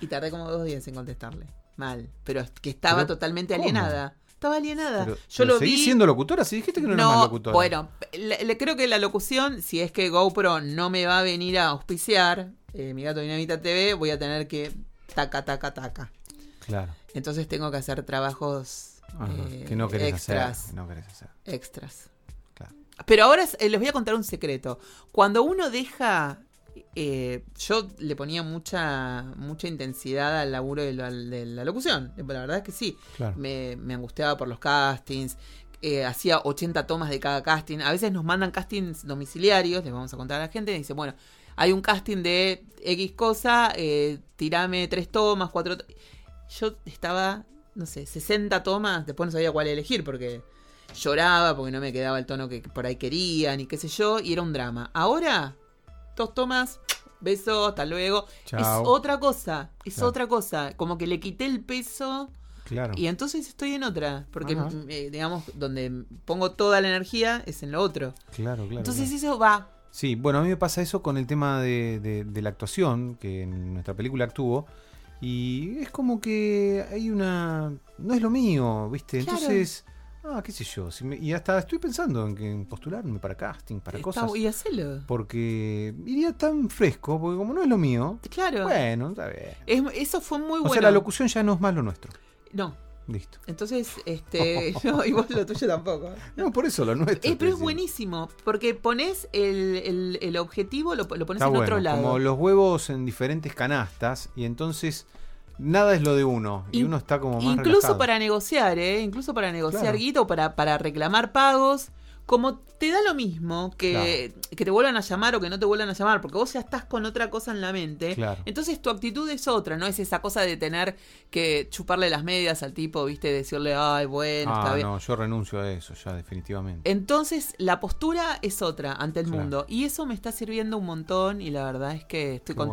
y tardé como dos días en contestarle. Mal, pero que estaba Pero, totalmente ¿cómo? alienada. Estaba alienada. Pero- Yo pero lo ¿seguís vi. siendo locutora? Si dijiste que no, eras más locutora. bueno, le, le- creo que la locución, si es que GoPro no me va a venir a auspiciar, eh, mi gato Dinamita TV, voy a tener que taca, taca, taca. Claro. Entonces tengo que hacer trabajos Ajá, eh, que no querés extras. hacer. que no querés hacer. Extras. Claro. Pero ahora eh, les voy a contar un secreto. Cuando uno deja. Eh, yo le ponía mucha mucha intensidad al laburo de la, de la locución. La verdad es que sí. Claro. Me, me angustiaba por los castings. eh, hacía 80 tomas de cada casting. A veces nos mandan castings domiciliarios. Les vamos a contar a la gente. Y dice, bueno, hay un casting de X cosa. Eh, tirame tres tomas, cuatro. to-". Yo estaba, no sé, 60 tomas. Después no sabía cuál elegir porque lloraba porque no me quedaba el tono que por ahí querían y qué sé yo, y era un drama. Ahora, dos tomas, [TSK] beso, hasta luego. Chao. Es otra cosa, es Claro. otra cosa. Como que le quité el peso Claro. y entonces estoy en otra. Porque, mm, eh, digamos, donde pongo toda la energía es en lo otro. Claro, claro. entonces claro. eso va. Sí, bueno, a mí me pasa eso con el tema de, de- de la actuación, que en nuestra película actuó, y es como que hay una... no es lo mío, ¿viste? Claro. Entonces, ah, qué sé yo, si me- y hasta estoy pensando en, que, en postularme para casting, para Está- cosas, y hacelo. porque iría tan fresco, porque como no es lo mío, Claro. bueno, está bien. Es- eso fue muy O bueno. sea, la locución ya no es más lo nuestro. No, Listo. Entonces, este. [LAUGHS] no, y vos lo tuyo tampoco. No, por eso lo nuestro. Eh, pero es buenísimo, porque pones el, el- el objetivo, lo, lo pones Está en bueno, otro lado. como los huevos en diferentes canastas y entonces nada es lo de uno y uno está como más Incluso relajado. para negociar, ¿eh? Incluso para negociar Claro. guito, para, para reclamar pagos. Como te da lo mismo que, que te vuelvan a llamar o que no te vuelvan a llamar, porque vos ya estás con otra cosa en la mente. Claro. Entonces tu actitud es otra, no es esa cosa de tener que chuparle las medias al tipo, viste, decirle, ay, bueno, está Ah, bien. no, yo renuncio a eso ya definitivamente. Entonces la postura es otra ante el Claro. mundo. Y eso me está sirviendo un montón y la verdad es que estoy Qué bueno.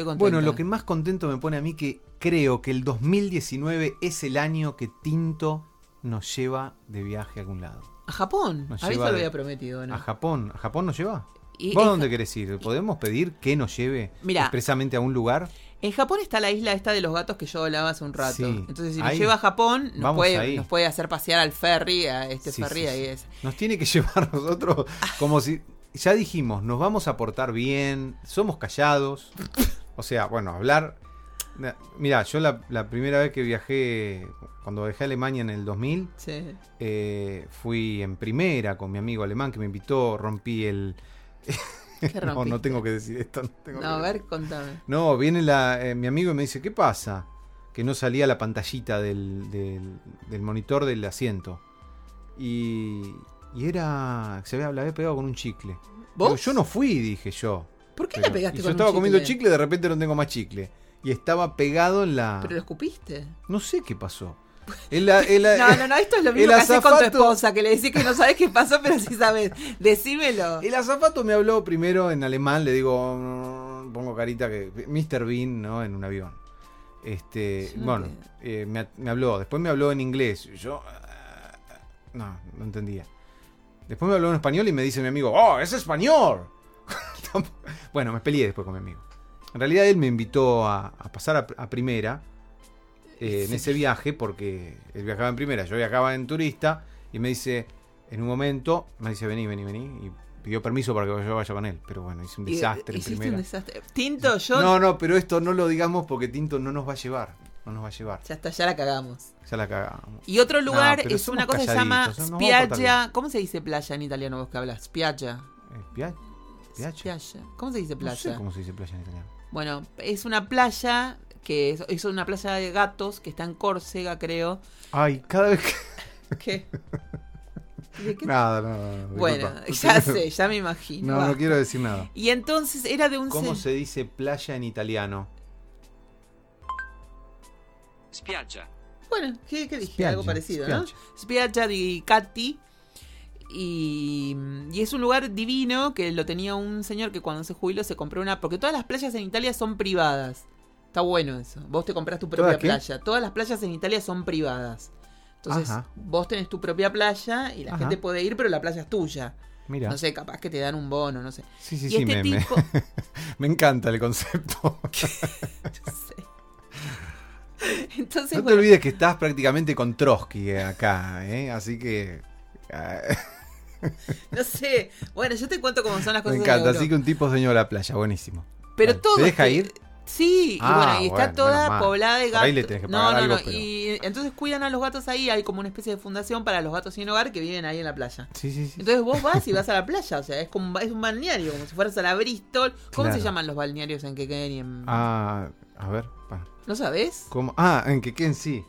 Estoy. Bueno, lo que más contento me pone a mí que creo que el 2019 es el año que Tinto nos lleva de viaje a algún lado. A Japón. Nos A mí se lo había prometido, ¿no? A Japón, ¿a Japón nos lleva? Y ¿Vos dónde querés ir? ¿Podemos pedir que nos lleve Mirá. expresamente a un lugar? En Japón está la isla esta de los gatos que yo hablaba hace un rato. Sí, Entonces, si nos lleva a Japón, nos puede, nos puede hacer pasear al ferry, a este Sí, ferry sí, ahí es. Nos tiene que [LAUGHS] llevar nosotros como si... Ya dijimos, nos vamos a portar bien, somos callados. [LAUGHS] O sea, bueno, hablar... Mira, yo la, la primera vez que viajé, cuando viajé a Alemania en el 2000, Sí. eh, fui en primera con mi amigo alemán que me invitó, rompí el... ¿Qué [LAUGHS] no, no tengo que decir esto. No, tengo No, a ver, contame. No, viene la, eh, mi amigo y me dice, ¿qué pasa? Que no salía la pantallita del, del- del monitor del asiento. Y, y era... Se había, la había pegado con un chicle. ¿Vos? Digo, yo no fui, dije yo. ¿Por qué Pero- le pegaste y con Yo un estaba comiendo chicle? de repente no tengo más chicle. Y estaba pegado en la... ¿Pero lo escupiste? No sé qué pasó. [LAUGHS] No, no, no, esto es lo [LAUGHS] mismo que haces con tu esposa, que le decís que no sabes qué pasó, pero sí sabes. Decímelo. El azafato me habló primero en alemán, le digo, mm, pongo carita que Mr. Bean, ¿no? En un avión. Este, no bueno, te- eh, me, me habló, después me habló en inglés. Yo ah, no, no entendía. Después me habló en español y me dice mi amigo, "Oh, es español." [LAUGHS] Bueno, me peleé después con mi amigo. En realidad él me invitó a, a pasar a, a primera eh, en ese viaje porque él viajaba en primera, yo viajaba en turista y me dice, en un momento, me dice, vení, vení, vení, y pidió permiso para que yo vaya con él, pero bueno, hice un Y- desastre en primera. un desastre. Tinto, yo. No, no, pero esto no lo digamos porque Tinto no nos va a llevar, no nos va a llevar, Ya está, ya la cagamos. ya la cagamos. Y otro lugar es una cosa que se llama spiaggia. ¿Cómo se dice playa en italiano vos que hablas? Spiaggia. Eh, pia- Piacha. Spiaggia. ¿Cómo se dice No playa? sé cómo se dice playa en italiano. Bueno, es una playa que es, es una playa de gatos que está en Córcega, creo. Ay, cada vez que... [LAUGHS] ¿Qué? ¿De qué? Nada, no, no, no, bueno, ya sé, ya me imagino. No, no quiero decir nada. Y entonces era de un ¿Cómo se- dice playa en italiano? Spiaggia. Bueno, ¿qué, qué dije? Spiaggia, Algo parecido, ¿no? spiaggia. Spiaggia di Catti. Y, y es un lugar divino que lo tenía un señor que cuando se jubiló se compró una. Porque todas las playas en Italia son privadas. Está bueno eso. Vos te compras tu propia playa. Todas las playas en Italia son privadas. Entonces, Ajá. vos tenés tu propia playa y la Ajá. gente puede ir, pero la playa es tuya. Mira. No sé, capaz que te dan un bono, no sé. Sí, sí, y sí, este me, tipo. [LAUGHS] me encanta el concepto. [LAUGHS] no sé. Entonces, No te bueno, olvides que estás prácticamente con Trotsky eh, acá, ¿eh? Así que... [LAUGHS] [LAUGHS] no sé. Bueno, yo te cuento cómo son las me cosas. en encanta, así que un tipo dueño de la playa, buenísimo. Pero Vale. todo. ¿Se deja este- ir? Sí, y Ah, bueno, y está bueno, toda poblada de gatos. ahí le tenés que no, pagar no, algo, no. pero- Y entonces cuidan a los gatos ahí, hay como una especie de fundación para los gatos sin hogar que viven ahí en la playa. Sí, sí, sí. Entonces vos vas y [LAUGHS] vas a la playa, o sea, es como es un balneario, como si fueras a la Bristol. ¿Cómo Claro. se llaman los balnearios en Quequén y en... Ah, a ver, pa. ¿No sabés? ¿Cómo? Ah, en Quequén sí.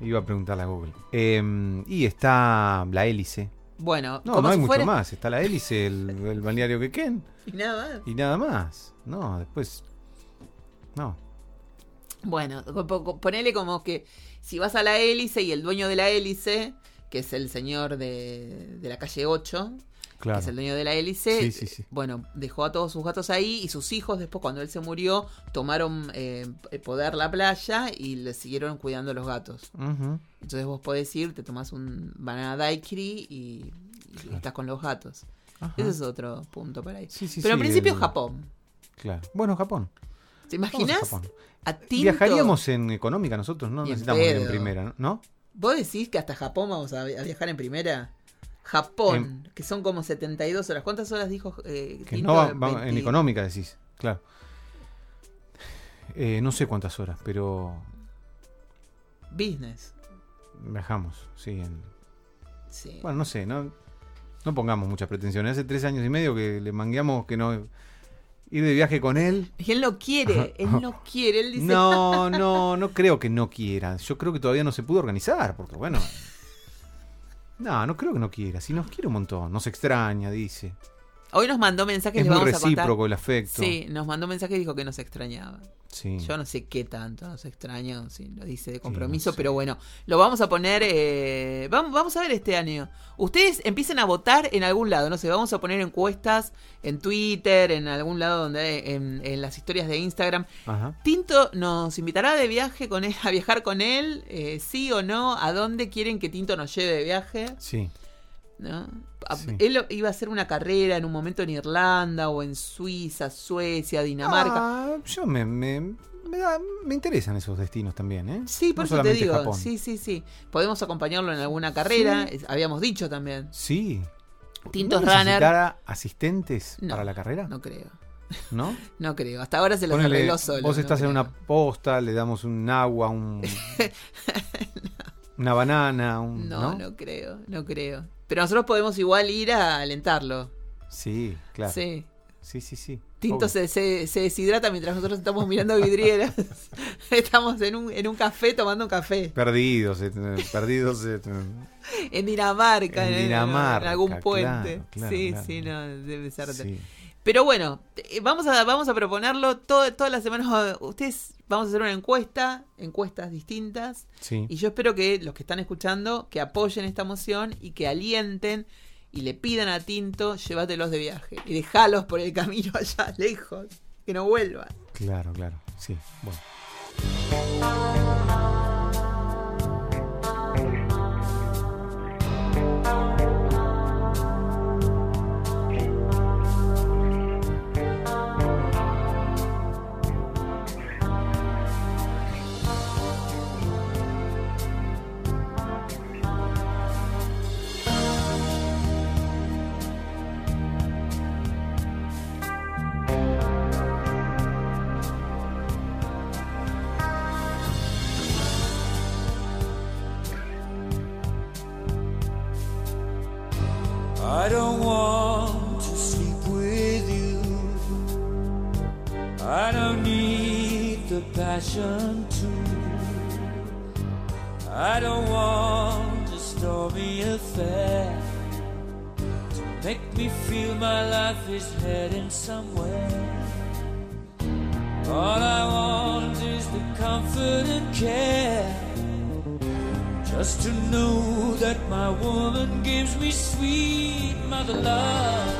Iba a preguntarle a Google. Eh, y está la hélice. Bueno, No, como no hay si mucho fuera... más. Está la hélice, el, el balneario Quequén. Y nada más. Y nada más. No, después... No. Bueno, ponele como que si vas a la hélice y el dueño de la hélice, que es el señor de, de la calle 8, Claro. que es el dueño de la hélice, Sí, sí, sí. bueno, dejó a todos sus gatos ahí y sus hijos después cuando él se murió tomaron eh, el poder la playa y le siguieron cuidando los gatos. Entonces vos podés ir, te tomás un banana daiquiri y, y estás con los gatos. Ajá. Ese es otro punto para ahí. Sí, sí, Pero en principio el- Japón. Claro. Bueno, Japón. ¿Te a imaginas? A Tinto- Viajaríamos en económica nosotros, no necesitamos ir en primera, ¿no? ¿Vos decís que hasta Japón vamos a, a viajar en primera? Japón, que son como 72 horas. ¿Cuántas horas dijo eh, Que no va- va- en 20. económica decís, claro. Eh, no sé cuántas horas, pero Business. Viajamos, sí. en- Sí. Bueno, no sé, no, no pongamos muchas pretensiones. Hace tres años y medio que le mangueamos que no ir de viaje con él. Y él no quiere, él no quiere, él dice... No, no, no creo que no quiera. Yo creo que todavía no se pudo organizar, porque bueno. [LAUGHS] No, no creo que no quiera. Si nos quiere un montón, nos extraña, dice. Hoy nos mandó mensajes, Es muy vamos a el afecto. Sí, nos mandó mensaje y dijo que nos extrañaba. Sí. Yo no sé qué tanto nos extraña, si lo dice de no compromiso, sé. pero bueno, lo vamos a poner, eh, vamos, vamos a ver este año. Ustedes empiecen a votar en algún lado, no sé, vamos a poner encuestas en Twitter, en algún lado donde, en, en las historias de Instagram. Ajá. Tinto nos invitará de viaje con él, a viajar con él, eh, sí o no, a dónde quieren que Tinto nos lleve de viaje. Sí. ¿No? A- Sí. Él iba a hacer una carrera en un momento en Irlanda o en Suiza, Suecia, Dinamarca. Ah, yo me, me, me, da- me interesan esos destinos también, ¿eh? Sí, por No eso te digo. Japón. Sí, sí, sí. Podemos acompañarlo en alguna carrera. Sí. Habíamos dicho también. Sí. Tintos ¿No Runner. asistentes No, para la carrera? No creo. ¿No? [LAUGHS] No creo. Hasta ahora se los Ponele, arregló solo. vos estás en creo. una posta, le damos un agua, un, [LAUGHS] una banana, un, No, ¿no? no, creo. No creo. Pero nosotros podemos igual ir a alentarlo. Sí, claro. Sí, Sí. sí, sí. Tinto se, se, se deshidrata mientras nosotros estamos mirando vidrieras. [LAUGHS] estamos en un, en un café tomando un café. Perdidos, eh, perdidos. eh, En Dinamarca, En Dinamarca, en algún claro, puente. claro, sí, claro. sí, no, debe ser. sí. Pero bueno, eh, vamos a, vamos a proponerlo todo, todas las semanas. Ustedes vamos a hacer una encuesta, encuestas distintas. Sí. Y yo espero que los que están escuchando, que apoyen esta moción y que alienten y le pidan a Tinto, llévatelos de viaje. Y dejalos por el camino [LAUGHS] allá lejos, que no vuelvan. Claro, claro. Sí, bueno. I don't want to sleep with you. I don't need the passion to. I don't want a stormy affair to make me feel my life is heading somewhere. All I want is the comfort and care. Just to know that my woman gives me sweet mother love.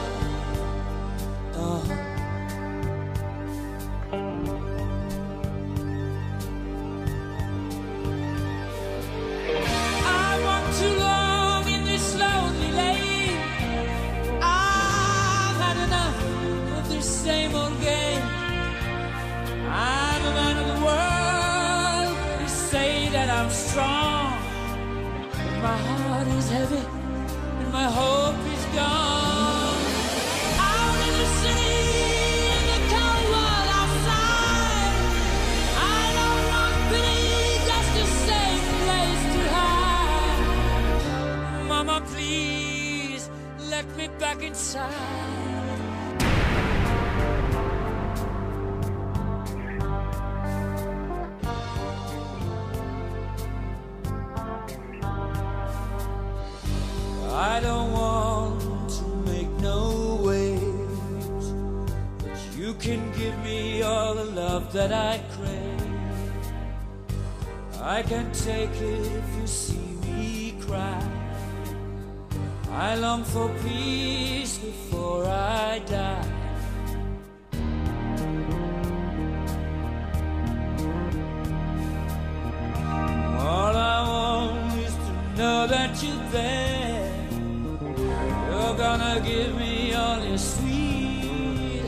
Gonna give me all your sweet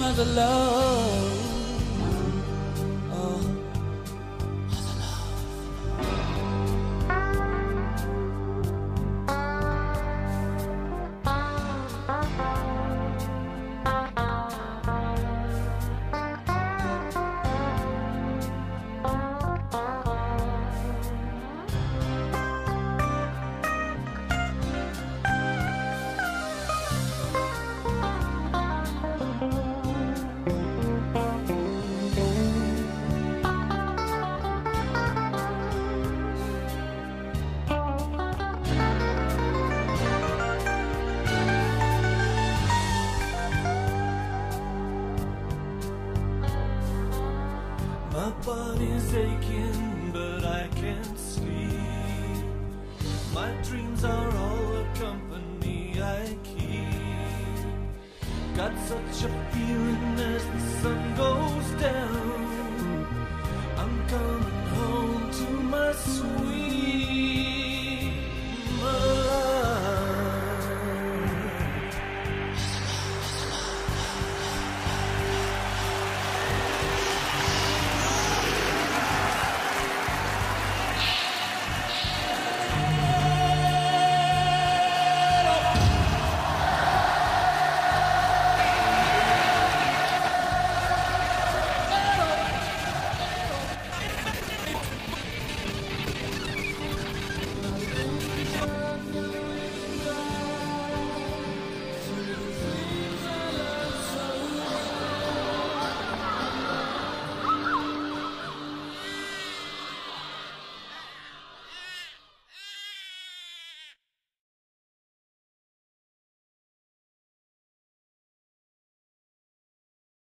mother love.